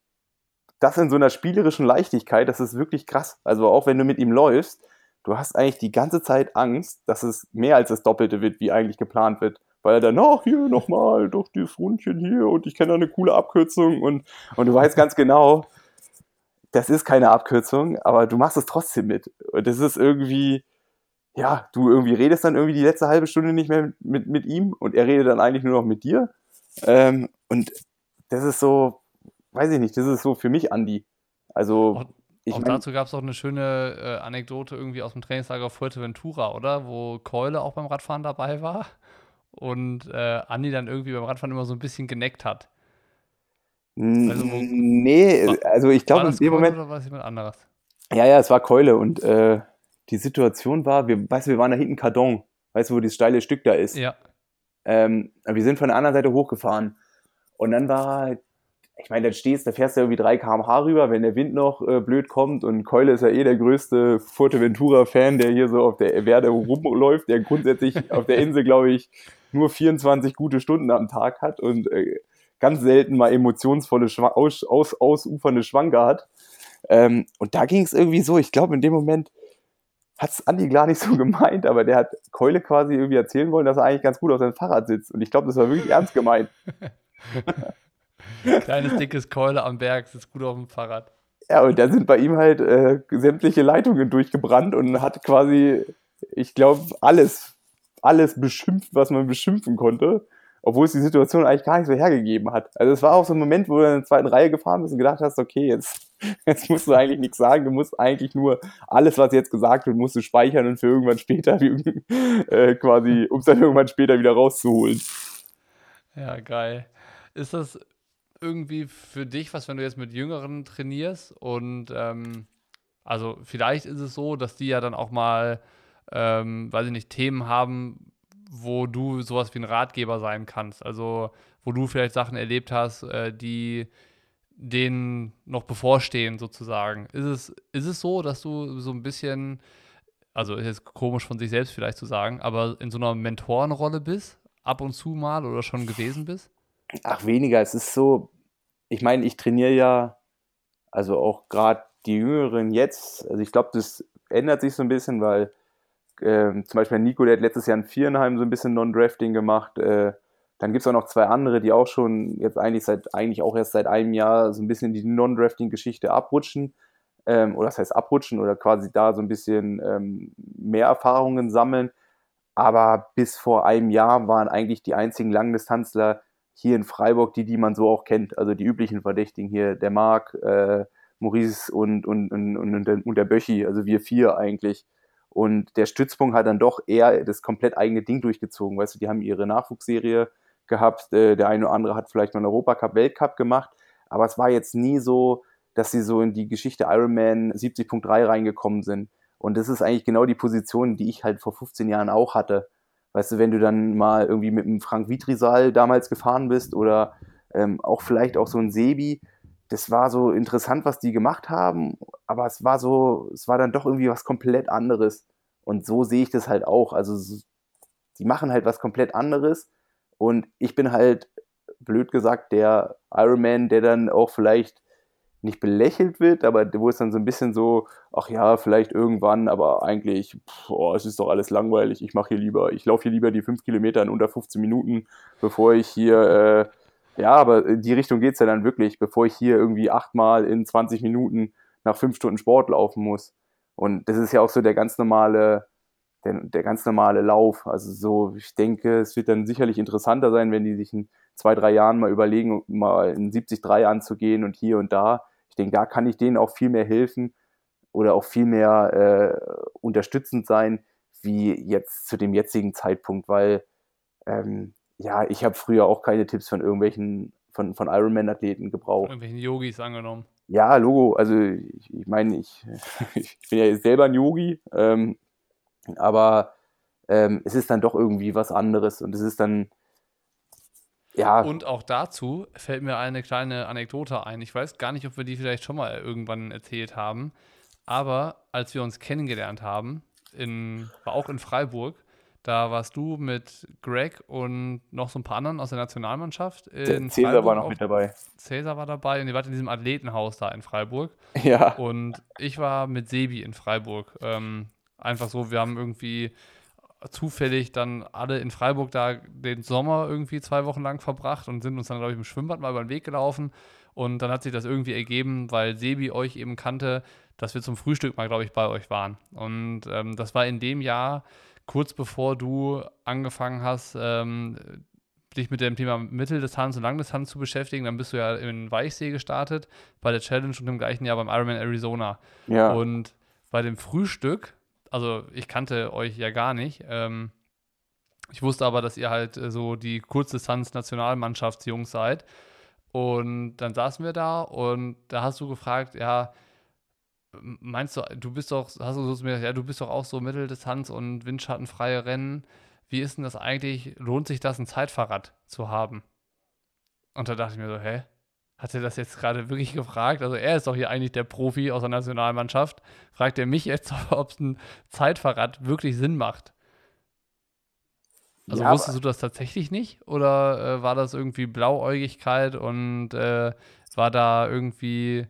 das in so einer spielerischen Leichtigkeit, das ist wirklich krass. Also auch wenn du mit ihm läufst, du hast eigentlich die ganze Zeit Angst, dass es mehr als das Doppelte wird, wie eigentlich geplant wird. Weil er dann, ach, hier nochmal, doch dieses Rundchen hier und ich kenne da eine coole Abkürzung und, und du weißt ganz genau, das ist keine Abkürzung, aber du machst es trotzdem mit. Und das ist irgendwie, ja, du irgendwie redest dann irgendwie die letzte halbe Stunde nicht mehr mit, mit ihm und er redet dann eigentlich nur noch mit dir. Ähm, und das ist so, weiß ich nicht, das ist so für mich Andi. Also, Auch, ich auch mein, dazu gab es auch eine schöne äh, Anekdote irgendwie aus dem Trainingslager auf Fuerteventura, oder? Wo Keule auch beim Radfahren dabei war und äh, Andi dann irgendwie beim Radfahren immer so ein bisschen geneckt hat. also wo- nee, war- also ich glaube in dem Keule Moment, oder war es jemand anderes? ja, ja, es war Keule und äh, die Situation war, wir, weißt du, wir waren da hinten Cardon, weißt du, wo dieses steile Stück da ist. Ja. Ähm, wir sind von der anderen Seite hochgefahren. Und dann war, ich meine, dann stehst, da fährst du irgendwie 3 km/h rüber, wenn der Wind noch äh, blöd kommt. Und Keule ist ja eh der größte Fuerteventura-Fan, der hier so auf der Werde rumläuft, der grundsätzlich auf der Insel, glaube ich, nur 24 gute Stunden am Tag hat und äh, ganz selten mal emotionsvolle, Schwa aus, aus, ausufernde Schwanker hat. Ähm, und da ging es irgendwie so, ich glaube, in dem Moment hat es Andi gar nicht so gemeint, aber der hat Keule quasi irgendwie erzählen wollen, dass er eigentlich ganz gut auf seinem Fahrrad sitzt. Und ich glaube, das war wirklich ernst gemeint. Kleines, dickes Keule am Berg, sitzt gut auf dem Fahrrad. Ja, und da sind bei ihm halt äh, sämtliche Leitungen durchgebrannt und hat quasi, ich glaube, alles, alles beschimpft, was man beschimpfen konnte, obwohl es die Situation eigentlich gar nicht so hergegeben hat. Also es war auch so ein Moment, wo du in der zweiten Reihe gefahren bist und gedacht hast, okay, jetzt, jetzt musst du eigentlich nichts sagen, du musst eigentlich nur alles, was jetzt gesagt wird, musst du speichern und für irgendwann später äh, quasi, um es dann irgendwann später wieder rauszuholen. Ja, geil. Ist das irgendwie für dich was, wenn du jetzt mit Jüngeren trainierst und ähm, also vielleicht ist es so, dass die ja dann auch mal, ähm, weiß ich nicht, Themen haben, wo du sowas wie ein Ratgeber sein kannst. Also wo du vielleicht Sachen erlebt hast, äh, die denen noch bevorstehen sozusagen. Ist es, ist es so, dass du so ein bisschen, also ist jetzt komisch von sich selbst vielleicht zu sagen, aber in so einer Mentorenrolle bist, ab und zu mal oder schon gewesen bist? Ach, weniger. Es ist so, ich meine, ich trainiere ja, also auch gerade die Jüngeren jetzt, also ich glaube, das ändert sich so ein bisschen, weil ähm, zum Beispiel Nico, der hat letztes Jahr in Vierenheim so ein bisschen Non-Drafting gemacht. Äh, dann gibt es auch noch zwei andere, die auch schon jetzt eigentlich seit, eigentlich auch erst seit einem Jahr so ein bisschen die Non-Drafting-Geschichte abrutschen. Ähm, oder das heißt abrutschen oder quasi da so ein bisschen ähm, mehr Erfahrungen sammeln. Aber bis vor einem Jahr waren eigentlich die einzigen Langdistanzler hier in Freiburg die, die man so auch kennt. Also die üblichen Verdächtigen hier, der Marc, äh, Maurice und, und, und, und, der, und der Böchi, also wir vier eigentlich. Und der Stützpunkt hat dann doch eher das komplett eigene Ding durchgezogen. Weißt du, die haben ihre Nachwuchsserie gehabt. Äh, der eine oder andere hat vielleicht mal einen Europacup, Weltcup gemacht. Aber es war jetzt nie so, dass sie so in die Geschichte Ironman 70.3 reingekommen sind. Und das ist eigentlich genau die Position, die ich halt vor 15 Jahren auch hatte. Weißt du, wenn du dann mal irgendwie mit einem Frank Vitrisal damals gefahren bist oder ähm, auch vielleicht auch so ein Sebi, das war so interessant, was die gemacht haben, aber es war so, es war dann doch irgendwie was komplett anderes. Und so sehe ich das halt auch. Also die machen halt was komplett anderes und ich bin halt, blöd gesagt, der Ironman, der dann auch vielleicht nicht belächelt wird, aber wo es dann so ein bisschen so, ach ja, vielleicht irgendwann, aber eigentlich, pff, oh, es ist doch alles langweilig, ich mache hier lieber, ich laufe hier lieber die fünf Kilometer in unter 15 Minuten, bevor ich hier, äh, ja, aber in die Richtung geht es ja dann wirklich, bevor ich hier irgendwie achtmal in 20 Minuten nach fünf Stunden Sport laufen muss. Und das ist ja auch so der ganz normale, der, der ganz normale Lauf. Also so, ich denke, es wird dann sicherlich interessanter sein, wenn die sich in zwei, drei Jahren mal überlegen, mal in 73 anzugehen und hier und da. Ich denke, da kann ich denen auch viel mehr helfen oder auch viel mehr äh, unterstützend sein, wie jetzt zu dem jetzigen Zeitpunkt, weil ähm, ja, ich habe früher auch keine Tipps von irgendwelchen, von, von Ironman-Athleten gebraucht. Irgendwelchen Yogis angenommen. Ja, Logo, also ich, ich meine, ich, ich bin ja jetzt selber ein Yogi, ähm, aber ähm, es ist dann doch irgendwie was anderes und es ist dann, ja. Und auch dazu fällt mir eine kleine Anekdote ein. Ich weiß gar nicht, ob wir die vielleicht schon mal irgendwann erzählt haben, aber als wir uns kennengelernt haben, in, war auch in Freiburg, da warst du mit Greg und noch so ein paar anderen aus der Nationalmannschaft. In Cäsar Freiburg war noch auch. mit dabei. Cäsar war dabei und ihr wart in diesem Athletenhaus da in Freiburg. Ja. Und ich war mit Sebi in Freiburg. Ähm, einfach so, wir haben irgendwie zufällig dann alle in Freiburg da den Sommer irgendwie zwei Wochen lang verbracht und sind uns dann, glaube ich, im Schwimmbad mal über den Weg gelaufen. Und dann hat sich das irgendwie ergeben, weil Sebi euch eben kannte, dass wir zum Frühstück mal, glaube ich, bei euch waren. Und ähm, das war in dem Jahr, kurz bevor du angefangen hast, ähm, dich mit dem Thema Mitteldistanz und Langdistanz zu beschäftigen. Dann bist du ja in Weichsee gestartet, bei der Challenge und im gleichen Jahr beim Ironman Arizona. Ja. Und bei dem Frühstück, also ich kannte euch ja gar nicht, ähm, ich wusste aber, dass ihr halt äh, so die Kurzdistanz-Nationalmannschaftsjungs seid. Und dann saßen wir da und da hast du gefragt, ja, meinst du, du bist doch, hast du so zu mir gesagt, ja, du bist doch auch so Mitteldistanz und windschattenfreie Rennen. Wie ist denn das eigentlich? Lohnt sich das, ein Zeitfahrrad zu haben? Und da dachte ich mir so, hä? Hat er das jetzt gerade wirklich gefragt? Also er ist doch hier eigentlich der Profi aus der Nationalmannschaft. Fragt er mich jetzt, ob es ein Zeitfahrrad wirklich Sinn macht? Also ja, wusstest du das tatsächlich nicht? Oder äh, war das irgendwie Blauäugigkeit und äh, war da irgendwie,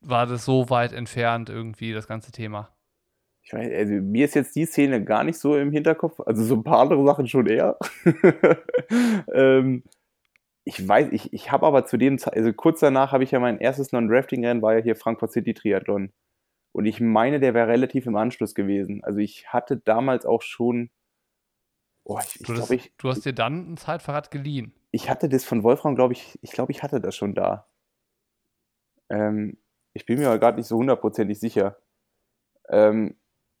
war das so weit entfernt irgendwie, das ganze Thema? Ich weiß, also mir ist jetzt die Szene gar nicht so im Hinterkopf, also so ein paar andere Sachen schon eher. ähm, ich weiß, ich, ich habe aber zu dem Zeit, also kurz danach habe ich ja mein erstes Non-Drafting-Rennen, war ja hier Frankfurt City Triathlon. Und ich meine, der wäre relativ im Anschluss gewesen. Also ich hatte damals auch schon Oh, ich, ich du, glaub, ich, du hast dir dann ein Zeitfahrrad geliehen. Ich hatte das von Wolfram, glaube ich, ich glaube, ich hatte das schon da. Ähm, ich bin mir aber gerade nicht so hundertprozentig sicher. Ähm,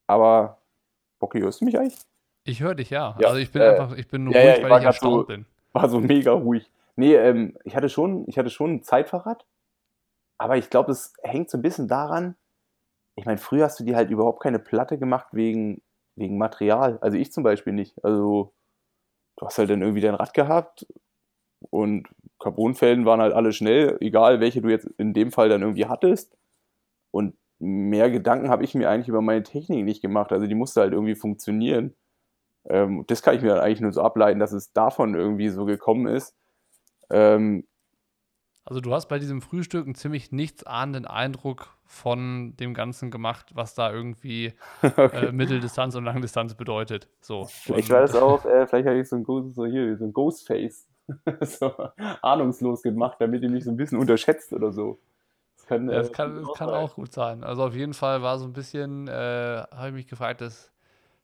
aber, Bocky, hörst du mich eigentlich? Ich höre dich, ja. ja. Also ich bin äh, einfach, ich bin nur ja, ruhig, ja, weil ich erstaunt so, bin. War so mega ruhig. Nee, ähm, ich hatte schon, ich hatte schon ein Zeitfahrrad, aber ich glaube, es hängt so ein bisschen daran, ich meine, früher hast du dir halt überhaupt keine Platte gemacht wegen wegen Material. Also ich zum Beispiel nicht. Also du hast halt dann irgendwie dein Rad gehabt und Carbonfelden waren halt alle schnell, egal welche du jetzt in dem Fall dann irgendwie hattest. Und mehr Gedanken habe ich mir eigentlich über meine Technik nicht gemacht. Also die musste halt irgendwie funktionieren. Ähm, das kann ich mir dann eigentlich nur so ableiten, dass es davon irgendwie so gekommen ist. Ähm, also du hast bei diesem Frühstück einen ziemlich nichtsahnenden Eindruck von dem Ganzen gemacht, was da irgendwie okay. äh, Mitteldistanz und Langdistanz bedeutet. So. Vielleicht war das auch, äh, vielleicht habe ich so ein, so hier, so ein Ghostface so ahnungslos gemacht, damit ihr mich so ein bisschen unterschätzt oder so. Das kann, ja, das äh, kann, das kann auch gut sein. Also auf jeden Fall war so ein bisschen, äh, habe ich mich gefragt, das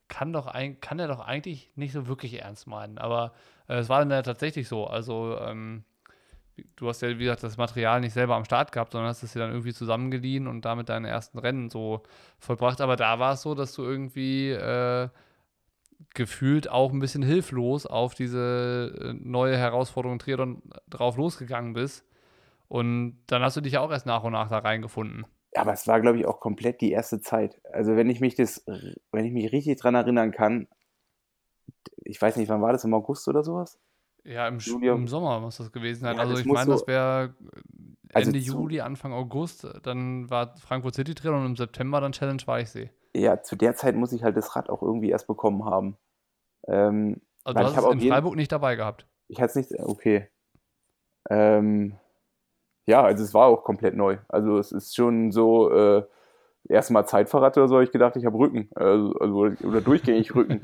kann doch ein, kann er doch eigentlich nicht so wirklich ernst meinen. Aber äh, es war dann ja tatsächlich so. Also ähm, du hast ja, wie gesagt, das Material nicht selber am Start gehabt, sondern hast es dir dann irgendwie zusammengeliehen und damit deine ersten Rennen so vollbracht. Aber da war es so, dass du irgendwie äh, gefühlt auch ein bisschen hilflos auf diese äh, neue Herausforderung Triathlon drauf losgegangen bist. Und dann hast du dich auch erst nach und nach da reingefunden. Aber es war, glaube ich, auch komplett die erste Zeit. Also wenn ich mich das, wenn ich mich richtig dran erinnern kann, ich weiß nicht, wann war das, im August oder sowas? Ja, im, im Sommer muss das gewesen sein. Ja, also ich meine, so, das wäre also Ende also Juli, Anfang August. Dann war Frankfurt City drin und im September dann Challenge Weichsee. Ja, zu der Zeit muss ich halt das Rad auch irgendwie erst bekommen haben. Ähm, also du hast es in Freiburg nicht dabei gehabt? Ich hatte es nicht, okay. Ähm, ja, also es war auch komplett neu. Also es ist schon so, äh, erstmal Zeitfahrrad oder so, habe ich gedacht, ich habe Rücken. Also, also, oder durchgängig Rücken.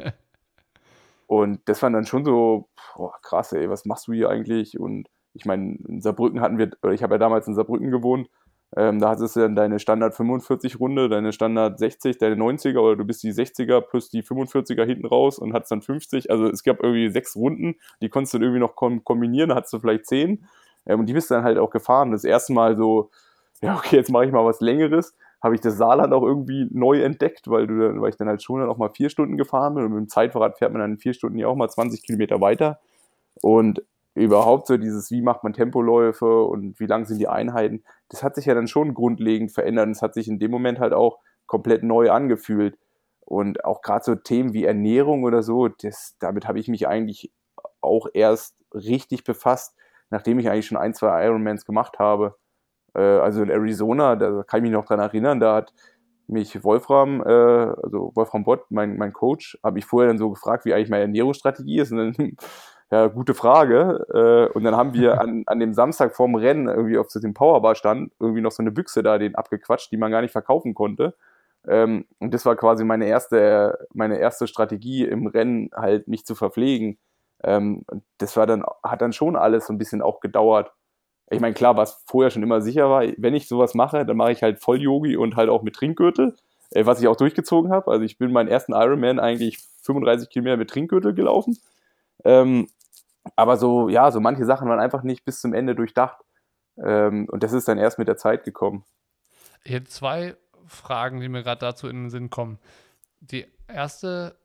Und das war dann schon so, boah, krass, ey, was machst du hier eigentlich? Und ich meine, in Saarbrücken hatten wir, ich habe ja damals in Saarbrücken gewohnt, ähm, da hattest du dann deine Standard 45 Runde, deine Standard 60, deine 90er oder du bist die 60er plus die 45er hinten raus und hattest dann 50. Also es gab irgendwie sechs Runden, die konntest du dann irgendwie noch kombinieren, da hattest du vielleicht zehn. Ähm, und die bist dann halt auch gefahren. Das erste Mal so, ja, okay, jetzt mache ich mal was Längeres habe ich das Saarland auch irgendwie neu entdeckt, weil, du, weil ich dann halt schon dann auch mal vier Stunden gefahren bin und mit dem Zeitfahrrad fährt man dann in vier Stunden ja auch mal 20 Kilometer weiter. Und überhaupt so dieses, wie macht man Tempoläufe und wie lang sind die Einheiten, das hat sich ja dann schon grundlegend verändert und es hat sich in dem Moment halt auch komplett neu angefühlt. Und auch gerade so Themen wie Ernährung oder so, das, damit habe ich mich eigentlich auch erst richtig befasst, nachdem ich eigentlich schon ein, zwei Ironmans gemacht habe. Äh, also in Arizona, da kann ich mich noch dran erinnern, da hat mich Wolfram, äh, also Wolfram Bott, mein, mein Coach, habe ich vorher dann so gefragt, wie eigentlich meine Ernährungsstrategie ist. Und dann, ja, gute Frage. Äh, und dann haben wir an, an dem Samstag vorm Rennen irgendwie auf dem Powerbar stand, irgendwie noch so eine Büchse da, den abgequatscht, die man gar nicht verkaufen konnte. Ähm, und das war quasi meine erste, meine erste Strategie im Rennen, halt mich zu verpflegen. Ähm, das war dann, hat dann schon alles so ein bisschen auch gedauert ich meine, klar, was vorher schon immer sicher war, wenn ich sowas mache, dann mache ich halt Voll-Yogi und halt auch mit Trinkgürtel, äh, was ich auch durchgezogen habe. Also ich bin meinen ersten Ironman eigentlich 35 Kilometer mit Trinkgürtel gelaufen. Ähm, aber so, ja, so manche Sachen waren einfach nicht bis zum Ende durchdacht. Ähm, und das ist dann erst mit der Zeit gekommen. Ich hätte zwei Fragen, die mir gerade dazu in den Sinn kommen. Die erste,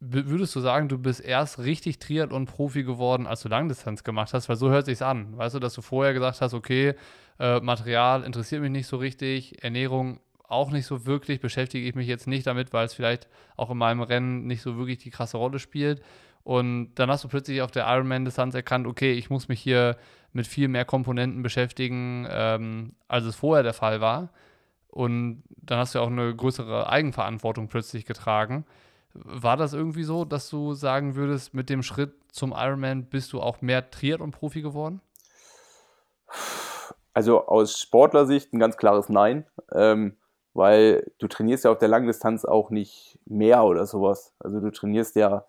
würdest du sagen, du bist erst richtig Triathlon-Profi geworden, als du Langdistanz gemacht hast? Weil so hört sich's an. Weißt du, dass du vorher gesagt hast, okay, äh, Material interessiert mich nicht so richtig, Ernährung auch nicht so wirklich, beschäftige ich mich jetzt nicht damit, weil es vielleicht auch in meinem Rennen nicht so wirklich die krasse Rolle spielt. Und dann hast du plötzlich auf der Ironman-Distanz erkannt, okay, ich muss mich hier mit viel mehr Komponenten beschäftigen, ähm, als es vorher der Fall war. Und dann hast du auch eine größere Eigenverantwortung plötzlich getragen. War das irgendwie so, dass du sagen würdest, mit dem Schritt zum Ironman bist du auch mehr Triathlon-Profi geworden? Also aus Sportlersicht ein ganz klares Nein, ähm, weil du trainierst ja auf der Langdistanz auch nicht mehr oder sowas. Also du trainierst ja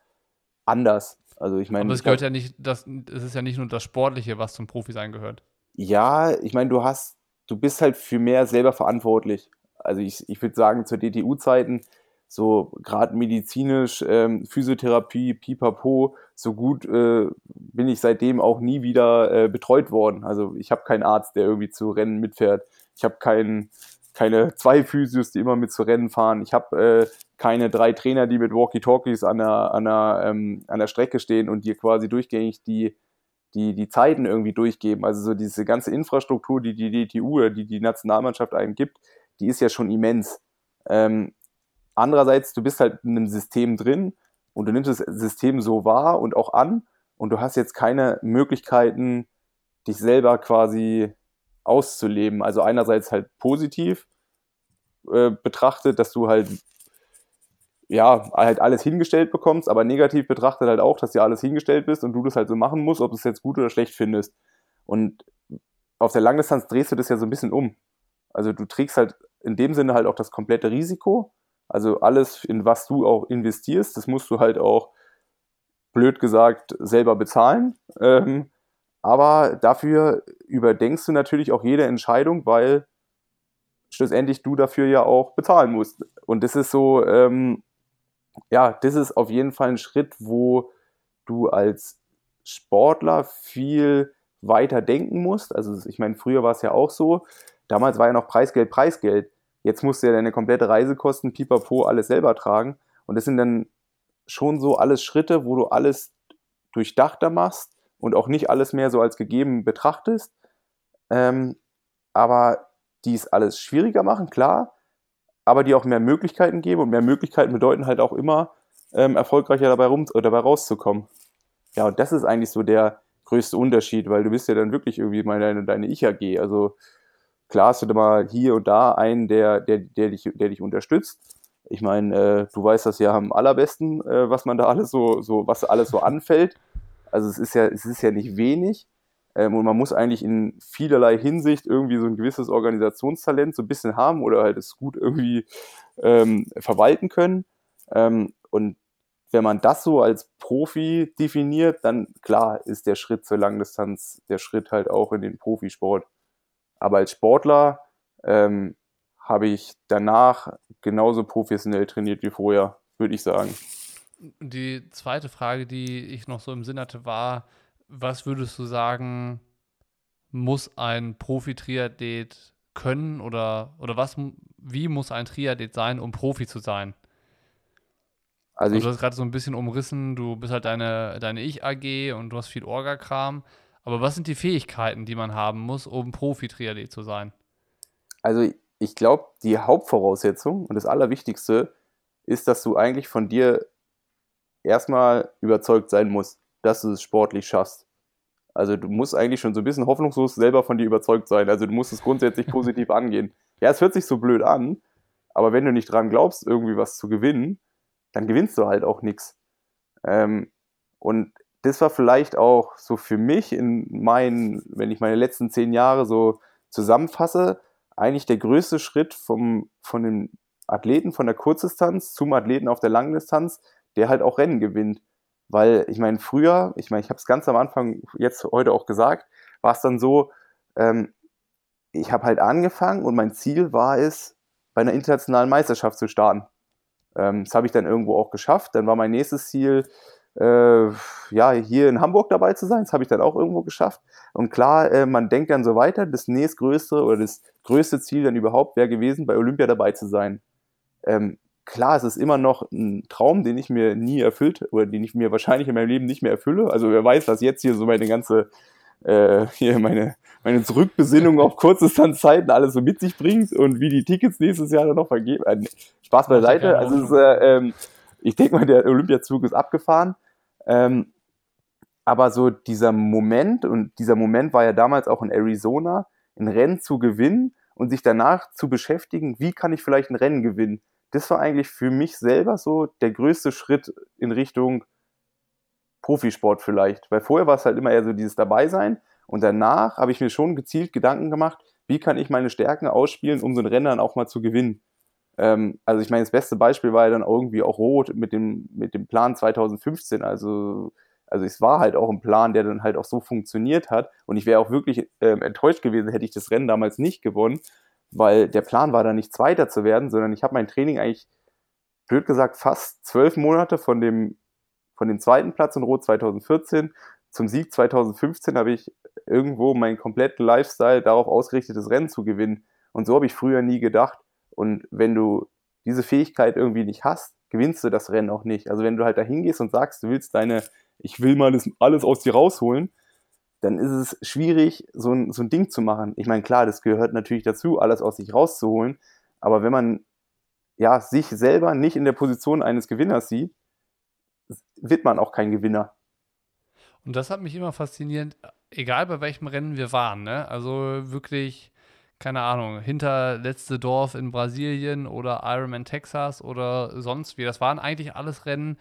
anders. Also ich meine, aber es gehört ja nicht, das, es ist ja nicht nur das Sportliche, was zum Profi sein gehört. Ja, ich meine, du hast du bist halt für mehr selber verantwortlich. Also ich, ich würde sagen, zu DTU-Zeiten, so gerade medizinisch, ähm, Physiotherapie, pipapo, so gut äh, bin ich seitdem auch nie wieder äh, betreut worden. Also ich habe keinen Arzt, der irgendwie zu Rennen mitfährt. Ich habe keinen keine zwei Physios, die immer mit zu Rennen fahren. Ich habe äh, keine drei Trainer, die mit Walkie-Talkies an der, an, der, ähm, an der Strecke stehen und dir quasi durchgängig die die, die Zeiten irgendwie durchgeben. Also so diese ganze Infrastruktur, die die DTU oder die die Nationalmannschaft einem gibt, die ist ja schon immens. Ähm, andererseits, du bist halt in einem System drin und du nimmst das System so wahr und auch an und du hast jetzt keine Möglichkeiten, dich selber quasi auszuleben. Also einerseits halt positiv äh, betrachtet, dass du halt ja, halt alles hingestellt bekommst, aber negativ betrachtet halt auch, dass dir alles hingestellt bist und du das halt so machen musst, ob du es jetzt gut oder schlecht findest. Und auf der Langdistanz drehst du das ja so ein bisschen um. Also du trägst halt in dem Sinne halt auch das komplette Risiko. Also alles, in was du auch investierst, das musst du halt auch, blöd gesagt, selber bezahlen. Ähm, aber dafür überdenkst du natürlich auch jede Entscheidung, weil schlussendlich du dafür ja auch bezahlen musst. Und das ist so, ähm, ja, das ist auf jeden Fall ein Schritt, wo du als Sportler viel weiter denken musst. Also ich meine, früher war es ja auch so, damals war ja noch Preisgeld, Preisgeld. Jetzt musst du ja deine komplette Reisekosten, pipapo, alles selber tragen. Und das sind dann schon so alles Schritte, wo du alles durchdachter machst und auch nicht alles mehr so als gegeben betrachtest. Ähm, aber die es alles schwieriger machen, klar aber die auch mehr Möglichkeiten geben und mehr Möglichkeiten bedeuten halt auch immer, ähm, erfolgreicher dabei, rum, äh, dabei rauszukommen. Ja, und das ist eigentlich so der größte Unterschied, weil du bist ja dann wirklich irgendwie mal deine, Ich-AG. Also klar hast du da mal hier und da einen, der, der, der, dich, der dich unterstützt. Ich meine, äh, du weißt das ja am allerbesten, äh, was man da alles so, so, was alles so anfällt. Also es ist ja, es ist ja nicht wenig. Ähm, und man muss eigentlich in vielerlei Hinsicht irgendwie so ein gewisses Organisationstalent so ein bisschen haben oder halt es gut irgendwie ähm, verwalten können. Ähm, und wenn man das so als Profi definiert, dann klar ist der Schritt zur Langdistanz der Schritt halt auch in den Profisport. Aber als Sportler ähm, habe ich danach genauso professionell trainiert wie vorher, würde ich sagen. Die zweite Frage, die ich noch so im Sinn hatte, war, was würdest du sagen, muss ein Profi-Triathlet können oder, oder was, wie muss ein Triathlet sein, um Profi zu sein? Also, also du hast gerade so ein bisschen umrissen, du bist halt deine, deine Ich-AG und du hast viel Orga-Kram. Aber was sind die Fähigkeiten, die man haben muss, um Profi-Triathlet zu sein? Also ich glaube, die Hauptvoraussetzung und das Allerwichtigste ist, dass du eigentlich von dir erstmal überzeugt sein musst dass du es sportlich schaffst. Also du musst eigentlich schon so ein bisschen hoffnungslos selber von dir überzeugt sein. Also du musst es grundsätzlich positiv angehen. Ja, es hört sich so blöd an, aber wenn du nicht dran glaubst, irgendwie was zu gewinnen, dann gewinnst du halt auch nichts. Ähm, und das war vielleicht auch so für mich in meinen, wenn ich meine letzten zehn Jahre so zusammenfasse, eigentlich der größte Schritt vom, von dem Athleten von der Kurzdistanz zum Athleten auf der Langdistanz, der halt auch Rennen gewinnt. Weil ich meine, früher, ich meine, ich habe es ganz am Anfang jetzt heute auch gesagt, war es dann so, ähm, ich habe halt angefangen und mein Ziel war es, bei einer internationalen Meisterschaft zu starten. Ähm, das habe ich dann irgendwo auch geschafft. Dann war mein nächstes Ziel, äh, ja, hier in Hamburg dabei zu sein. Das habe ich dann auch irgendwo geschafft. Und klar, äh, man denkt dann so weiter, das nächstgrößte oder das größte Ziel dann überhaupt wäre gewesen, bei Olympia dabei zu sein. Ähm, klar, es ist immer noch ein Traum, den ich mir nie erfüllt oder den ich mir wahrscheinlich in meinem Leben nicht mehr erfülle. Also wer weiß, was jetzt hier so meine ganze, äh, hier meine, meine Zurückbesinnung auf Kurzdistanzzeiten alles so mit sich bringt und wie die Tickets nächstes Jahr dann noch vergeben. Äh, Spaß beiseite. Also ist, äh, ähm, ich denke mal, der Olympiazug ist abgefahren. Ähm, aber so dieser Moment, und dieser Moment war ja damals auch in Arizona, ein Rennen zu gewinnen und sich danach zu beschäftigen, wie kann ich vielleicht ein Rennen gewinnen. Das war eigentlich für mich selber so der größte Schritt in Richtung Profisport vielleicht. Weil vorher war es halt immer eher so dieses Dabeisein. Und danach habe ich mir schon gezielt Gedanken gemacht, wie kann ich meine Stärken ausspielen, um so ein Rennen dann auch mal zu gewinnen. Ähm, also ich meine, das beste Beispiel war ja dann irgendwie auch Rot mit dem, mit dem Plan 2015. Also, also es war halt auch ein Plan, der dann halt auch so funktioniert hat. Und ich wäre auch wirklich ähm, enttäuscht gewesen, hätte ich das Rennen damals nicht gewonnen, weil der Plan war da nicht Zweiter zu werden, sondern ich habe mein Training eigentlich, blöd gesagt, fast zwölf Monate von dem, von dem zweiten Platz in Rot 2014 zum Sieg 2015 habe ich irgendwo meinen kompletten Lifestyle darauf ausgerichtet, das Rennen zu gewinnen. Und so habe ich früher nie gedacht. Und wenn du diese Fähigkeit irgendwie nicht hast, gewinnst du das Rennen auch nicht. Also wenn du halt da hingehst und sagst, du willst deine, ich will mal das alles aus dir rausholen, dann ist es schwierig, so ein, so ein Ding zu machen. Ich meine, klar, das gehört natürlich dazu, alles aus sich rauszuholen. Aber wenn man ja, sich selber nicht in der Position eines Gewinners sieht, wird man auch kein Gewinner. Und das hat mich immer fasziniert, egal bei welchem Rennen wir waren, ne? Also wirklich keine Ahnung, hinterletzte Dorf in Brasilien oder Ironman Texas oder sonst wie. Das waren eigentlich alles Rennen,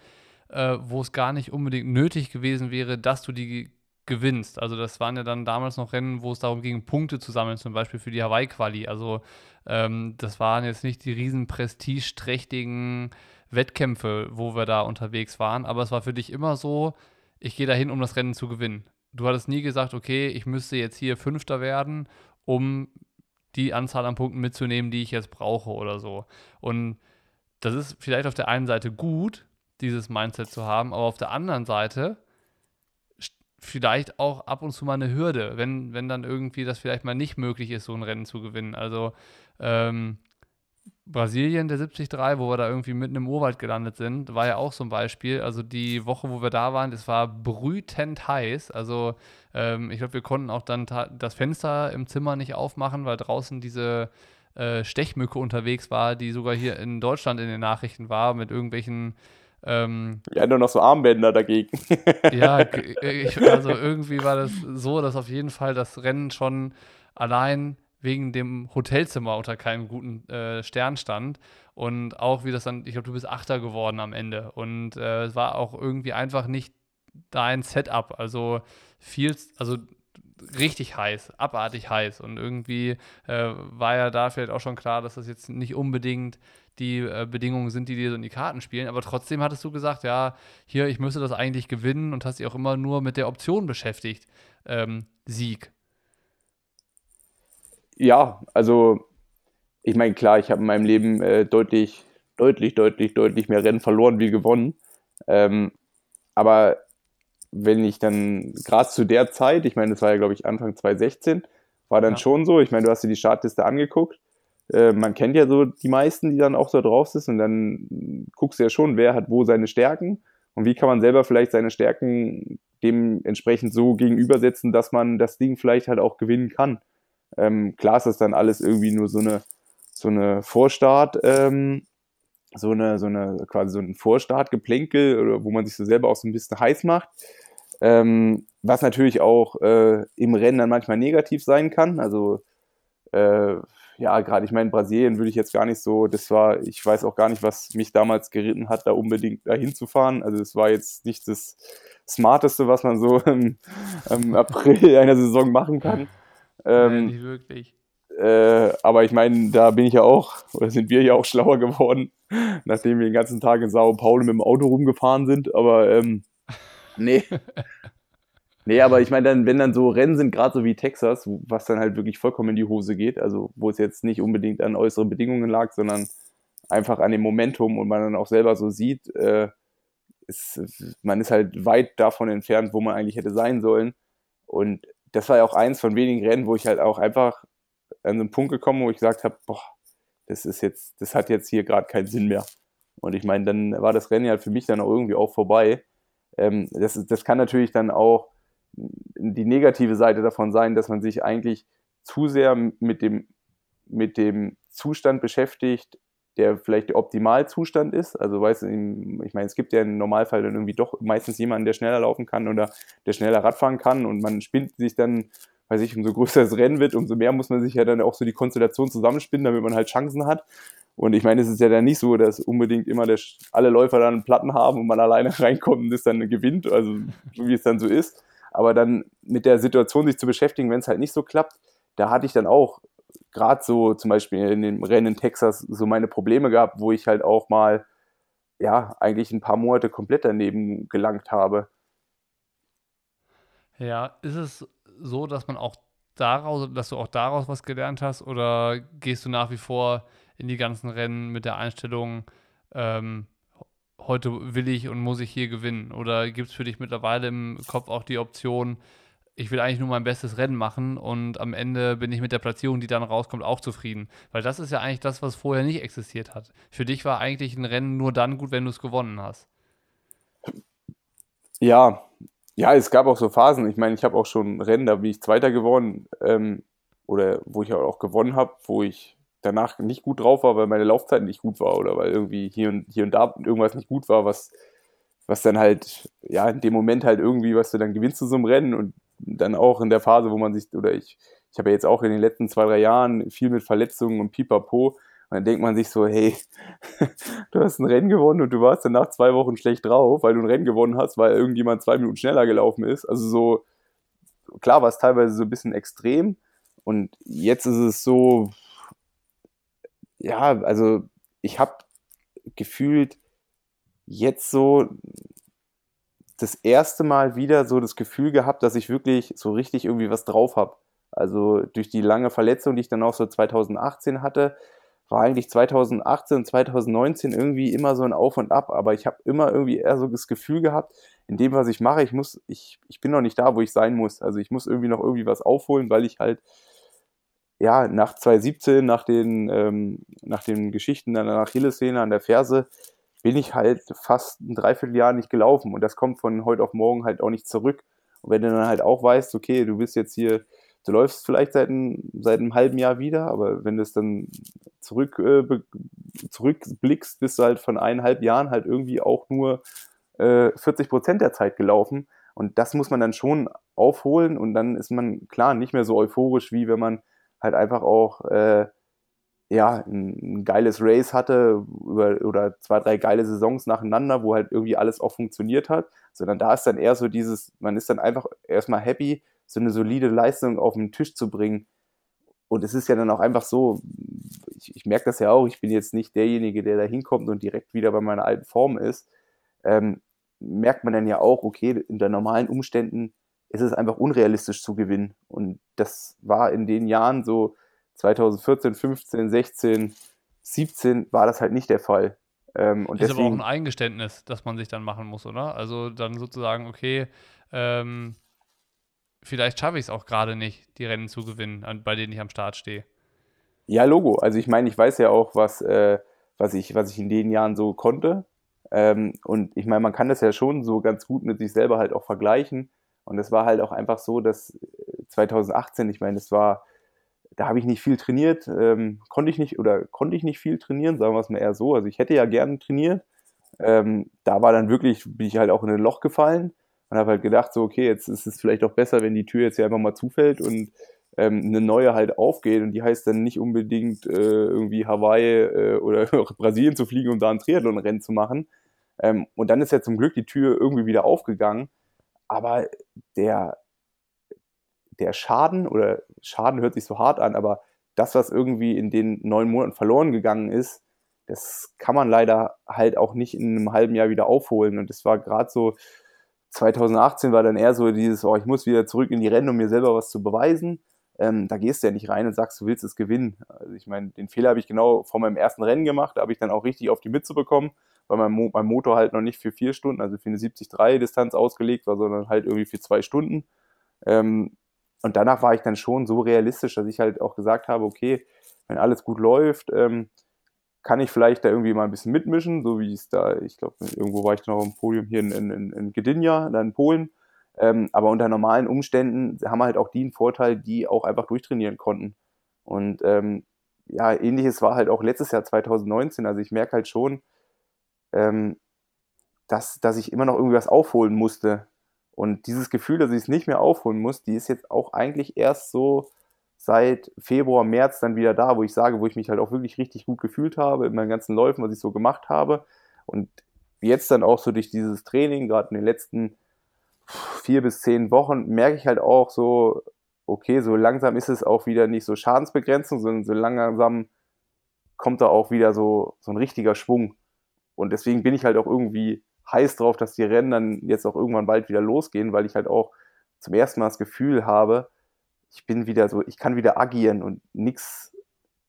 äh, wo es gar nicht unbedingt nötig gewesen wäre, dass du die gewinnst. Also das waren ja dann damals noch Rennen, wo es darum ging, Punkte zu sammeln, zum Beispiel für die Hawaii-Quali. Also ähm, das waren jetzt nicht die riesen prestigeträchtigen Wettkämpfe, wo wir da unterwegs waren, aber es war für dich immer so, ich gehe dahin, um das Rennen zu gewinnen. Du hattest nie gesagt, okay, ich müsste jetzt hier Fünfter werden, um die Anzahl an Punkten mitzunehmen, die ich jetzt brauche oder so. Und das ist vielleicht auf der einen Seite gut, dieses Mindset zu haben, aber auf der anderen Seite vielleicht auch ab und zu mal eine Hürde, wenn, wenn dann irgendwie das vielleicht mal nicht möglich ist, so ein Rennen zu gewinnen. Also ähm, Brasilien, der 73, wo wir da irgendwie mitten im Urwald gelandet sind, war ja auch so ein Beispiel. Also die Woche, wo wir da waren, es war brütend heiß. Also ähm, ich glaube, wir konnten auch dann das Fenster im Zimmer nicht aufmachen, weil draußen diese äh, Stechmücke unterwegs war, die sogar hier in Deutschland in den Nachrichten war, mit irgendwelchen ähm, ja, nur noch so Armbänder dagegen. ja, ich, also irgendwie war das so, dass auf jeden Fall das Rennen schon allein wegen dem Hotelzimmer unter keinem guten äh, Stern stand. Und auch wie das dann, ich glaube, du bist Achter geworden am Ende. Und äh, es war auch irgendwie einfach nicht dein Setup. Also viel, also richtig heiß, abartig heiß. Und irgendwie äh, war ja da vielleicht auch schon klar, dass das jetzt nicht unbedingt die äh, Bedingungen sind, die dir so in die Karten spielen. Aber trotzdem hattest du gesagt, ja, hier, ich müsste das eigentlich gewinnen und hast dich auch immer nur mit der Option beschäftigt. Ähm, Sieg ja, also ich meine, klar, ich habe in meinem Leben äh, deutlich, deutlich, deutlich, deutlich mehr Rennen verloren wie gewonnen. Ähm, aber wenn ich dann gerade zu der Zeit, ich meine, das war ja, glaube ich, Anfang 2016, war dann ja. schon so, ich meine, du hast dir die Startliste angeguckt. Äh, man kennt ja so die meisten, die dann auch so drauf sind und dann guckst du ja schon, wer hat wo seine Stärken und wie kann man selber vielleicht seine Stärken dementsprechend so gegenübersetzen, dass man das Ding vielleicht halt auch gewinnen kann. Ähm, klar ist das dann alles irgendwie nur so eine, so eine Vorstart, ähm, so eine, so eine, quasi so ein Vorstart-Geplänkel, wo man sich so selber auch so ein bisschen heiß macht. Ähm, was natürlich auch äh, im Rennen dann manchmal negativ sein kann. Also äh, ja, gerade ich meine, Brasilien würde ich jetzt gar nicht so, das war, ich weiß auch gar nicht, was mich damals geritten hat, da unbedingt dahin zu fahren. Also es war jetzt nicht das Smarteste, was man so im, im April einer Saison machen kann. Ähm, Nein, nicht wirklich. Äh, aber ich meine, da bin ich ja auch, oder sind wir ja auch schlauer geworden, nachdem wir den ganzen Tag in Sao Paulo mit dem Auto rumgefahren sind. Aber ähm, nee. nee, aber ich meine, dann, wenn dann so Rennen sind, gerade so wie Texas, was dann halt wirklich vollkommen in die Hose geht, also wo es jetzt nicht unbedingt an äußeren Bedingungen lag, sondern einfach an dem Momentum und man dann auch selber so sieht, äh, es, man ist halt weit davon entfernt, wo man eigentlich hätte sein sollen. Und das war ja auch eins von wenigen Rennen, wo ich halt auch einfach an einen Punkt gekommen, wo ich gesagt habe, boah, das ist jetzt, das hat jetzt hier gerade keinen Sinn mehr. Und ich meine, dann war das Rennen ja für mich dann auch irgendwie auch vorbei. Ähm, das, das kann natürlich dann auch die negative Seite davon sein, dass man sich eigentlich zu sehr mit dem, mit dem Zustand beschäftigt, der vielleicht der Optimalzustand ist. Also weiß ich meine, es gibt ja im Normalfall dann irgendwie doch meistens jemanden, der schneller laufen kann oder der schneller Radfahren kann und man spinnt sich dann, weiß ich, umso größer das Rennen wird, umso mehr muss man sich ja dann auch so die Konstellation zusammenspinnen, damit man halt Chancen hat. Und ich meine, es ist ja dann nicht so, dass unbedingt immer der, alle Läufer dann Platten haben und man alleine reinkommt und es dann gewinnt, also wie es dann so ist. Aber dann mit der Situation sich zu beschäftigen, wenn es halt nicht so klappt, da hatte ich dann auch gerade so zum Beispiel in dem Rennen in Texas so meine Probleme gehabt, wo ich halt auch mal, ja, eigentlich ein paar Monate komplett daneben gelangt habe. Ja, ist es so, dass man auch daraus, dass du auch daraus was gelernt hast oder gehst du nach wie vor in die ganzen Rennen mit der Einstellung, ähm, heute will ich und muss ich hier gewinnen? Oder gibt es für dich mittlerweile im Kopf auch die Option, ich will eigentlich nur mein bestes Rennen machen und am Ende bin ich mit der Platzierung, die dann rauskommt, auch zufrieden. Weil das ist ja eigentlich das, was vorher nicht existiert hat. Für dich war eigentlich ein Rennen nur dann gut, wenn du es gewonnen hast. Ja, ja, es gab auch so Phasen. Ich meine, ich habe auch schon Rennen, da bin ich Zweiter geworden ähm, oder wo ich auch gewonnen habe, wo ich danach nicht gut drauf war, weil meine Laufzeit nicht gut war oder weil irgendwie hier und, hier und da irgendwas nicht gut war, was, was dann halt, ja, in dem Moment halt irgendwie, was du dann gewinnst du so einem Rennen und dann auch in der Phase, wo man sich, oder ich, ich habe ja jetzt auch in den letzten zwei, drei Jahren viel mit Verletzungen und Pipapo. Und dann denkt man sich so, hey, du hast ein Rennen gewonnen und du warst dann nach zwei Wochen schlecht drauf, weil du ein Rennen gewonnen hast, weil irgendjemand zwei Minuten schneller gelaufen ist. Also so, klar war es teilweise so ein bisschen extrem. Und jetzt ist es so, ja, also ich habe gefühlt jetzt so das erste Mal wieder so das Gefühl gehabt, dass ich wirklich so richtig irgendwie was drauf habe. Also durch die lange Verletzung, die ich dann auch so 2018 hatte, war eigentlich 2018 und 2019 irgendwie immer so ein Auf und Ab, aber ich habe immer irgendwie eher so das Gefühl gehabt, in dem, was ich mache, ich muss, ich, ich bin noch nicht da, wo ich sein muss. Also ich muss irgendwie noch irgendwie was aufholen, weil ich halt ja nach 2017, nach den, ähm, nach den Geschichten an der Achillessehne, an der Ferse, bin ich halt fast ein Dreivierteljahr nicht gelaufen und das kommt von heute auf morgen halt auch nicht zurück. Und wenn du dann halt auch weißt, okay, du bist jetzt hier, du läufst vielleicht seit, ein, seit einem halben Jahr wieder, aber wenn du es dann zurück, äh, zurückblickst, bist du halt von eineinhalb Jahren halt irgendwie auch nur äh, 40 Prozent der Zeit gelaufen. Und das muss man dann schon aufholen und dann ist man klar nicht mehr so euphorisch, wie wenn man halt einfach auch äh, ja, ein, ein, geiles Race hatte über, oder zwei, drei geile Saisons nacheinander, wo halt irgendwie alles auch funktioniert hat, sondern da ist dann eher so dieses, man ist dann einfach erstmal happy, so eine solide Leistung auf den Tisch zu bringen. Und es ist ja dann auch einfach so, ich, ich merke das ja auch, ich bin jetzt nicht derjenige, der da hinkommt und direkt wieder bei meiner alten Form ist. Ähm, merkt man dann ja auch, okay, unter normalen Umständen ist es einfach unrealistisch zu gewinnen. Und das war in den Jahren so, 2014, 15, 16, 17 war das halt nicht der Fall. Ähm, und ist deswegen, aber auch ein Eingeständnis, das man sich dann machen muss, oder? Also dann sozusagen, okay, ähm, vielleicht schaffe ich es auch gerade nicht, die Rennen zu gewinnen, an, bei denen ich am Start stehe. Ja, Logo. Also ich meine, ich weiß ja auch, was, äh, was, ich, was ich in den Jahren so konnte. Ähm, und ich meine, man kann das ja schon so ganz gut mit sich selber halt auch vergleichen. Und es war halt auch einfach so, dass 2018, äh, ich meine, das war da habe ich nicht viel trainiert, ähm, konnte ich nicht oder konnte ich nicht viel trainieren, sagen wir es mal eher so. Also ich hätte ja gerne trainiert. Ähm, da war dann wirklich, bin ich halt auch in ein Loch gefallen und habe halt gedacht, so, okay, jetzt ist es vielleicht auch besser, wenn die Tür jetzt hier einfach mal zufällt und ähm, eine neue halt aufgeht und die heißt dann nicht unbedingt äh, irgendwie Hawaii äh, oder Brasilien zu fliegen und da ein Triathlon-Rennen zu machen. Ähm, und dann ist ja zum Glück die Tür irgendwie wieder aufgegangen. Aber der, der Schaden, oder Schaden hört sich so hart an, aber das, was irgendwie in den neun Monaten verloren gegangen ist, das kann man leider halt auch nicht in einem halben Jahr wieder aufholen. Und das war gerade so, 2018 war dann eher so dieses, oh, ich muss wieder zurück in die Rennen, um mir selber was zu beweisen. Ähm, da gehst du ja nicht rein und sagst, du willst es gewinnen. Also ich meine, den Fehler habe ich genau vor meinem ersten Rennen gemacht, da habe ich dann auch richtig auf die Mütze bekommen, weil mein, Mo mein Motor halt noch nicht für vier Stunden, also für eine 70-3-Distanz ausgelegt war, sondern halt irgendwie für zwei Stunden. Ähm, und danach war ich dann schon so realistisch, dass ich halt auch gesagt habe, okay, wenn alles gut läuft, ähm, kann ich vielleicht da irgendwie mal ein bisschen mitmischen, so wie es da, ich glaube, irgendwo war ich noch im Podium hier in, in, in Gdynia, da in Polen. Ähm, aber unter normalen Umständen haben halt auch die einen Vorteil, die auch einfach durchtrainieren konnten. Und ähm, ja, ähnliches war halt auch letztes Jahr 2019. Also ich merke halt schon, ähm, dass, dass ich immer noch irgendwie was aufholen musste. Und dieses Gefühl, dass ich es nicht mehr aufholen muss, die ist jetzt auch eigentlich erst so seit Februar, März dann wieder da, wo ich sage, wo ich mich halt auch wirklich richtig gut gefühlt habe in meinen ganzen Läufen, was ich so gemacht habe. Und jetzt dann auch so durch dieses Training, gerade in den letzten vier bis zehn Wochen, merke ich halt auch so, okay, so langsam ist es auch wieder nicht so Schadensbegrenzung, sondern so langsam kommt da auch wieder so, so ein richtiger Schwung. Und deswegen bin ich halt auch irgendwie heiß drauf, dass die Rennen dann jetzt auch irgendwann bald wieder losgehen, weil ich halt auch zum ersten Mal das Gefühl habe, ich bin wieder so, ich kann wieder agieren und nichts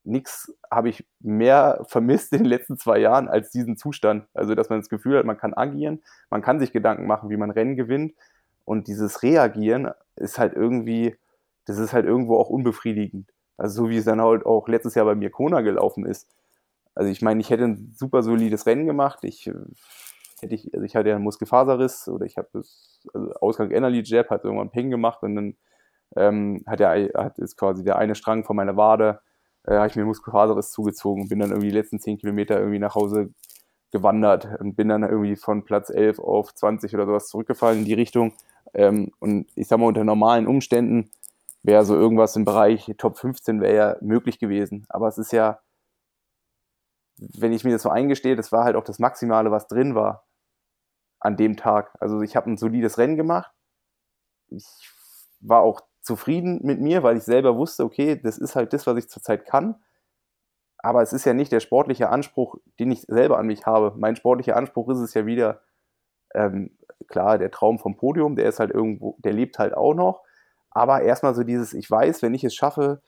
nichts habe ich mehr vermisst in den letzten zwei Jahren als diesen Zustand. Also, dass man das Gefühl hat, man kann agieren, man kann sich Gedanken machen, wie man Rennen gewinnt. Und dieses Reagieren ist halt irgendwie, das ist halt irgendwo auch unbefriedigend. Also so wie es dann halt auch letztes Jahr bei mir Kona gelaufen ist. Also ich meine, ich hätte ein super solides Rennen gemacht. Ich hätte ich, also ich hatte ja einen Muskelfaserriss oder ich habe das also Ausgang Energy Jab, hat irgendwann Ping gemacht und dann ähm, hat er hat ist quasi der eine Strang von meiner Wade, äh, habe ich mir Muskelfaserriss zugezogen und bin dann irgendwie die letzten 10 Kilometer irgendwie nach Hause gewandert und bin dann irgendwie von Platz 11 auf 20 oder sowas zurückgefallen in die Richtung. Ähm, und ich sag mal, unter normalen Umständen wäre so irgendwas im Bereich Top 15 wäre ja möglich gewesen. Aber es ist ja, wenn ich mir das so eingestehe, das war halt auch das Maximale, was drin war an dem Tag. Also ich habe ein solides Rennen gemacht. Ich war auch zufrieden mit mir, weil ich selber wusste, okay, das ist halt das, was ich zurzeit kann. Aber es ist ja nicht der sportliche Anspruch, den ich selber an mich habe. Mein sportlicher Anspruch ist es ja wieder, ähm, klar, der Traum vom Podium, der ist halt irgendwo, der lebt halt auch noch. Aber erstmal so dieses, ich weiß, wenn ich es schaffe,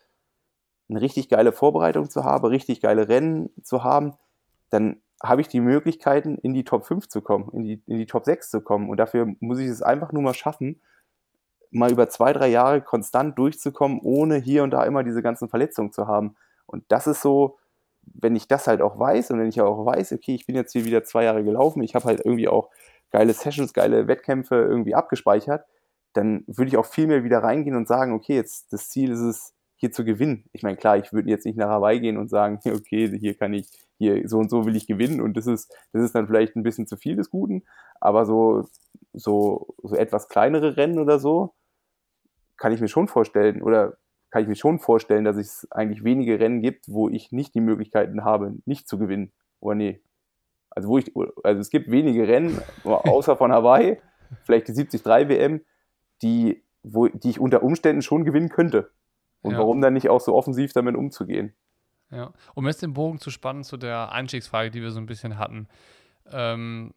eine richtig geile Vorbereitung zu haben, richtig geile Rennen zu haben, dann habe ich die Möglichkeiten, in die Top 5 zu kommen, in die, in die Top 6 zu kommen. Und dafür muss ich es einfach nur mal schaffen, mal über zwei, drei Jahre konstant durchzukommen, ohne hier und da immer diese ganzen Verletzungen zu haben. Und das ist so, wenn ich das halt auch weiß und wenn ich auch weiß, okay, ich bin jetzt hier wieder zwei Jahre gelaufen, ich habe halt irgendwie auch geile Sessions, geile Wettkämpfe irgendwie abgespeichert, dann würde ich auch viel mehr wieder reingehen und sagen, okay, jetzt das Ziel ist es, hier zu gewinnen. Ich meine, klar, ich würde jetzt nicht nach Hawaii gehen und sagen, okay, hier kann ich, hier so und so will ich gewinnen und das ist, das ist dann vielleicht ein bisschen zu viel des Guten, aber so, so, so etwas kleinere Rennen oder so, kann ich mir schon vorstellen oder kann ich mir schon vorstellen, dass es eigentlich wenige Rennen gibt, wo ich nicht die Möglichkeiten habe, nicht zu gewinnen. Oder nee. Also wo ich, also es gibt wenige Rennen, außer von Hawaii, vielleicht die 73 WM, die, wo, die ich unter Umständen schon gewinnen könnte. Und ja. warum dann nicht auch so offensiv damit umzugehen? Ja, um jetzt den Bogen zu spannen zu der Einstiegsfrage, die wir so ein bisschen hatten. Ähm,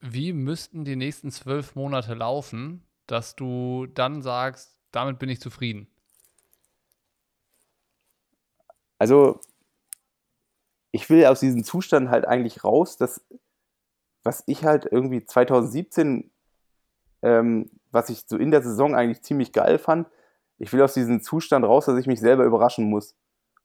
wie müssten die nächsten zwölf Monate laufen, dass du dann sagst, damit bin ich zufrieden? Also, ich will aus diesem Zustand halt eigentlich raus, dass, was ich halt irgendwie 2017, ähm, was ich so in der Saison eigentlich ziemlich geil fand, ich will aus diesem Zustand raus, dass ich mich selber überraschen muss.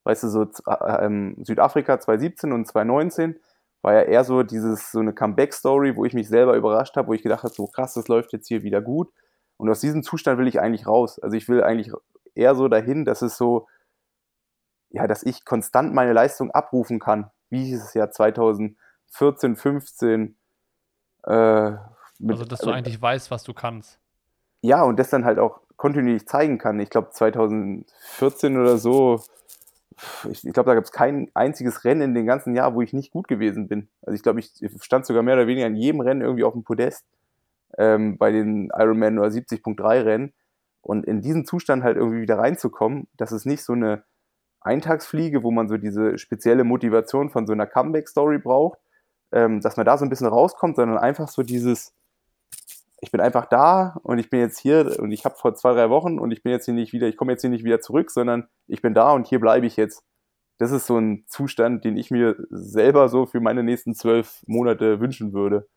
Weißt du, so äh, ähm, Südafrika 2017 und 2019 war ja eher so dieses, so eine Comeback-Story, wo ich mich selber überrascht habe, wo ich gedacht habe, so krass, das läuft jetzt hier wieder gut. Und aus diesem Zustand will ich eigentlich raus. Also ich will eigentlich eher so dahin, dass es so, ja, dass ich konstant meine Leistung abrufen kann, wie ich es ja 2014, 15. Äh, mit, also, dass du eigentlich weißt, was du kannst. Ja, und das dann halt auch kontinuierlich zeigen kann. Ich glaube, 2014 oder so, ich, ich glaube, da gab es kein einziges Rennen in dem ganzen Jahr, wo ich nicht gut gewesen bin. Also ich glaube, ich stand sogar mehr oder weniger in jedem Rennen irgendwie auf dem Podest ähm, bei den Ironman oder 70.3 Rennen. Und in diesen Zustand halt irgendwie wieder reinzukommen, dass es nicht so eine Eintagsfliege, wo man so diese spezielle Motivation von so einer Comeback-Story braucht, ähm, dass man da so ein bisschen rauskommt, sondern einfach so dieses, ich bin einfach da und ich bin jetzt hier und ich habe vor zwei, drei Wochen und ich bin jetzt hier nicht wieder, ich komme jetzt hier nicht wieder zurück, sondern ich bin da und hier bleibe ich jetzt. das ist so ein Zustand, den ich mir selber so für meine nächsten zwölf Monate wünschen würde.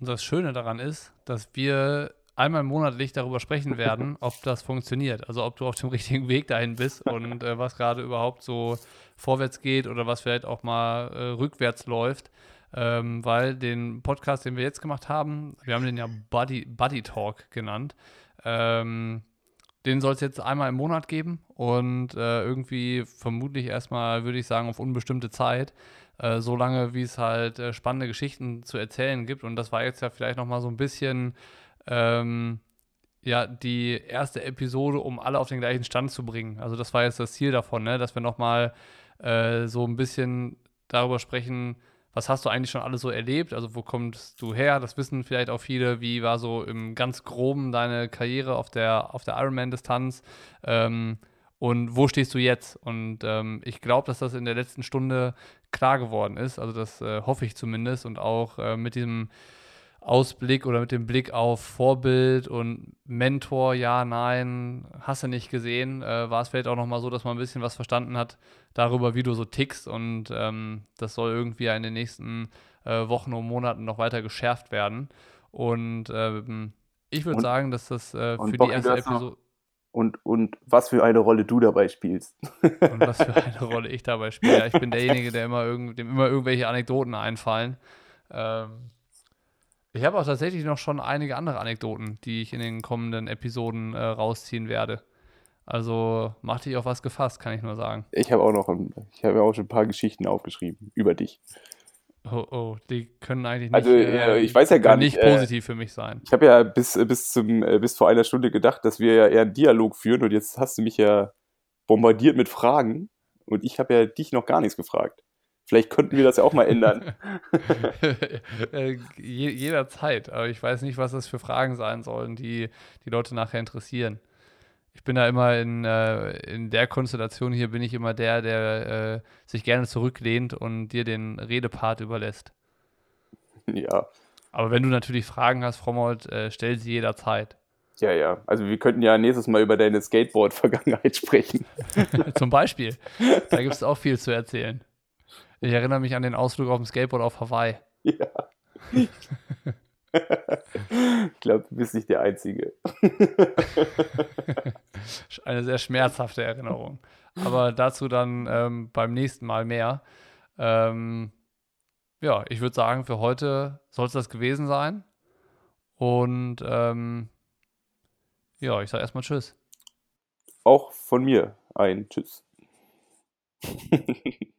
Und das Schöne daran ist, dass wir einmal monatlich darüber sprechen werden, ob das funktioniert. Also ob du auf dem richtigen Weg dahin bist und äh, was gerade überhaupt so vorwärts geht oder was vielleicht auch mal äh, rückwärts läuft. Ähm, weil den Podcast, den wir jetzt gemacht haben, wir haben den ja Buddy, Buddy Talk genannt. Ähm, den soll es jetzt einmal im Monat geben und äh, irgendwie vermutlich erstmal, würde ich sagen, auf unbestimmte Zeit. Äh, so wie es halt äh, spannende Geschichten zu erzählen gibt. Und das war jetzt ja vielleicht nochmal so ein bisschen ähm, ja, die erste Episode, um alle auf den gleichen Stand zu bringen. Also das war jetzt das Ziel davon, ne? dass wir nochmal äh, so ein bisschen darüber sprechen, was hast du eigentlich schon alles so erlebt? Also wo kommst du her? Das wissen vielleicht auch viele. Wie war so im ganz groben deine Karriere auf der, auf der Ironman-Distanz? Ähm, und wo stehst du jetzt? Und ähm, ich glaube, dass das in der letzten Stunde klar geworden ist. Also das äh, hoffe ich zumindest. Und auch äh, mit diesem Ausblick oder mit dem Blick auf Vorbild und Mentor, ja, nein, hast du nicht gesehen, äh, war es vielleicht auch nochmal so, dass man ein bisschen was verstanden hat darüber, wie du so tickst und ähm, das soll irgendwie in den nächsten äh, Wochen und Monaten noch weiter geschärft werden. Und ähm, ich würde sagen, dass das äh, für die erste Episode. Und, und was für eine Rolle du dabei spielst. und was für eine Rolle ich dabei spiele. Ja, ich bin derjenige, der immer irgend, dem immer irgendwelche Anekdoten einfallen. Ähm, ich habe auch tatsächlich noch schon einige andere Anekdoten, die ich in den kommenden Episoden äh, rausziehen werde. Also mach dich auf was gefasst, kann ich nur sagen. Ich habe auch noch, ich habe auch schon ein paar Geschichten aufgeschrieben über dich. Oh, oh, die können eigentlich nicht, also, äh, ich weiß ja gar nicht, nicht äh, positiv für mich sein. Ich habe ja bis, bis, zum, äh, bis vor einer Stunde gedacht, dass wir ja eher einen Dialog führen und jetzt hast du mich ja bombardiert mit Fragen und ich habe ja dich noch gar nichts gefragt. Vielleicht könnten wir das ja auch mal ändern. Äh, jederzeit. Aber ich weiß nicht, was das für Fragen sein sollen, die die Leute nachher interessieren. Ich bin da immer in, äh, in der Konstellation hier, bin ich immer der, der äh, sich gerne zurücklehnt und dir den Redepart überlässt. Ja. Aber wenn du natürlich Fragen hast, Frommold, äh, stell sie jederzeit. Ja, ja. Also wir könnten ja nächstes Mal über deine Skateboard-Vergangenheit sprechen. Zum Beispiel. Da gibt es auch viel zu erzählen. Ich erinnere mich an den Ausflug auf dem Skateboard auf Hawaii. Ja. ich glaube, du bist nicht der Einzige. Eine sehr schmerzhafte Erinnerung. Aber dazu dann ähm, beim nächsten Mal mehr. Ähm, ja, ich würde sagen, für heute soll es das gewesen sein. Und ähm, ja, ich sage erstmal Tschüss. Auch von mir ein Tschüss.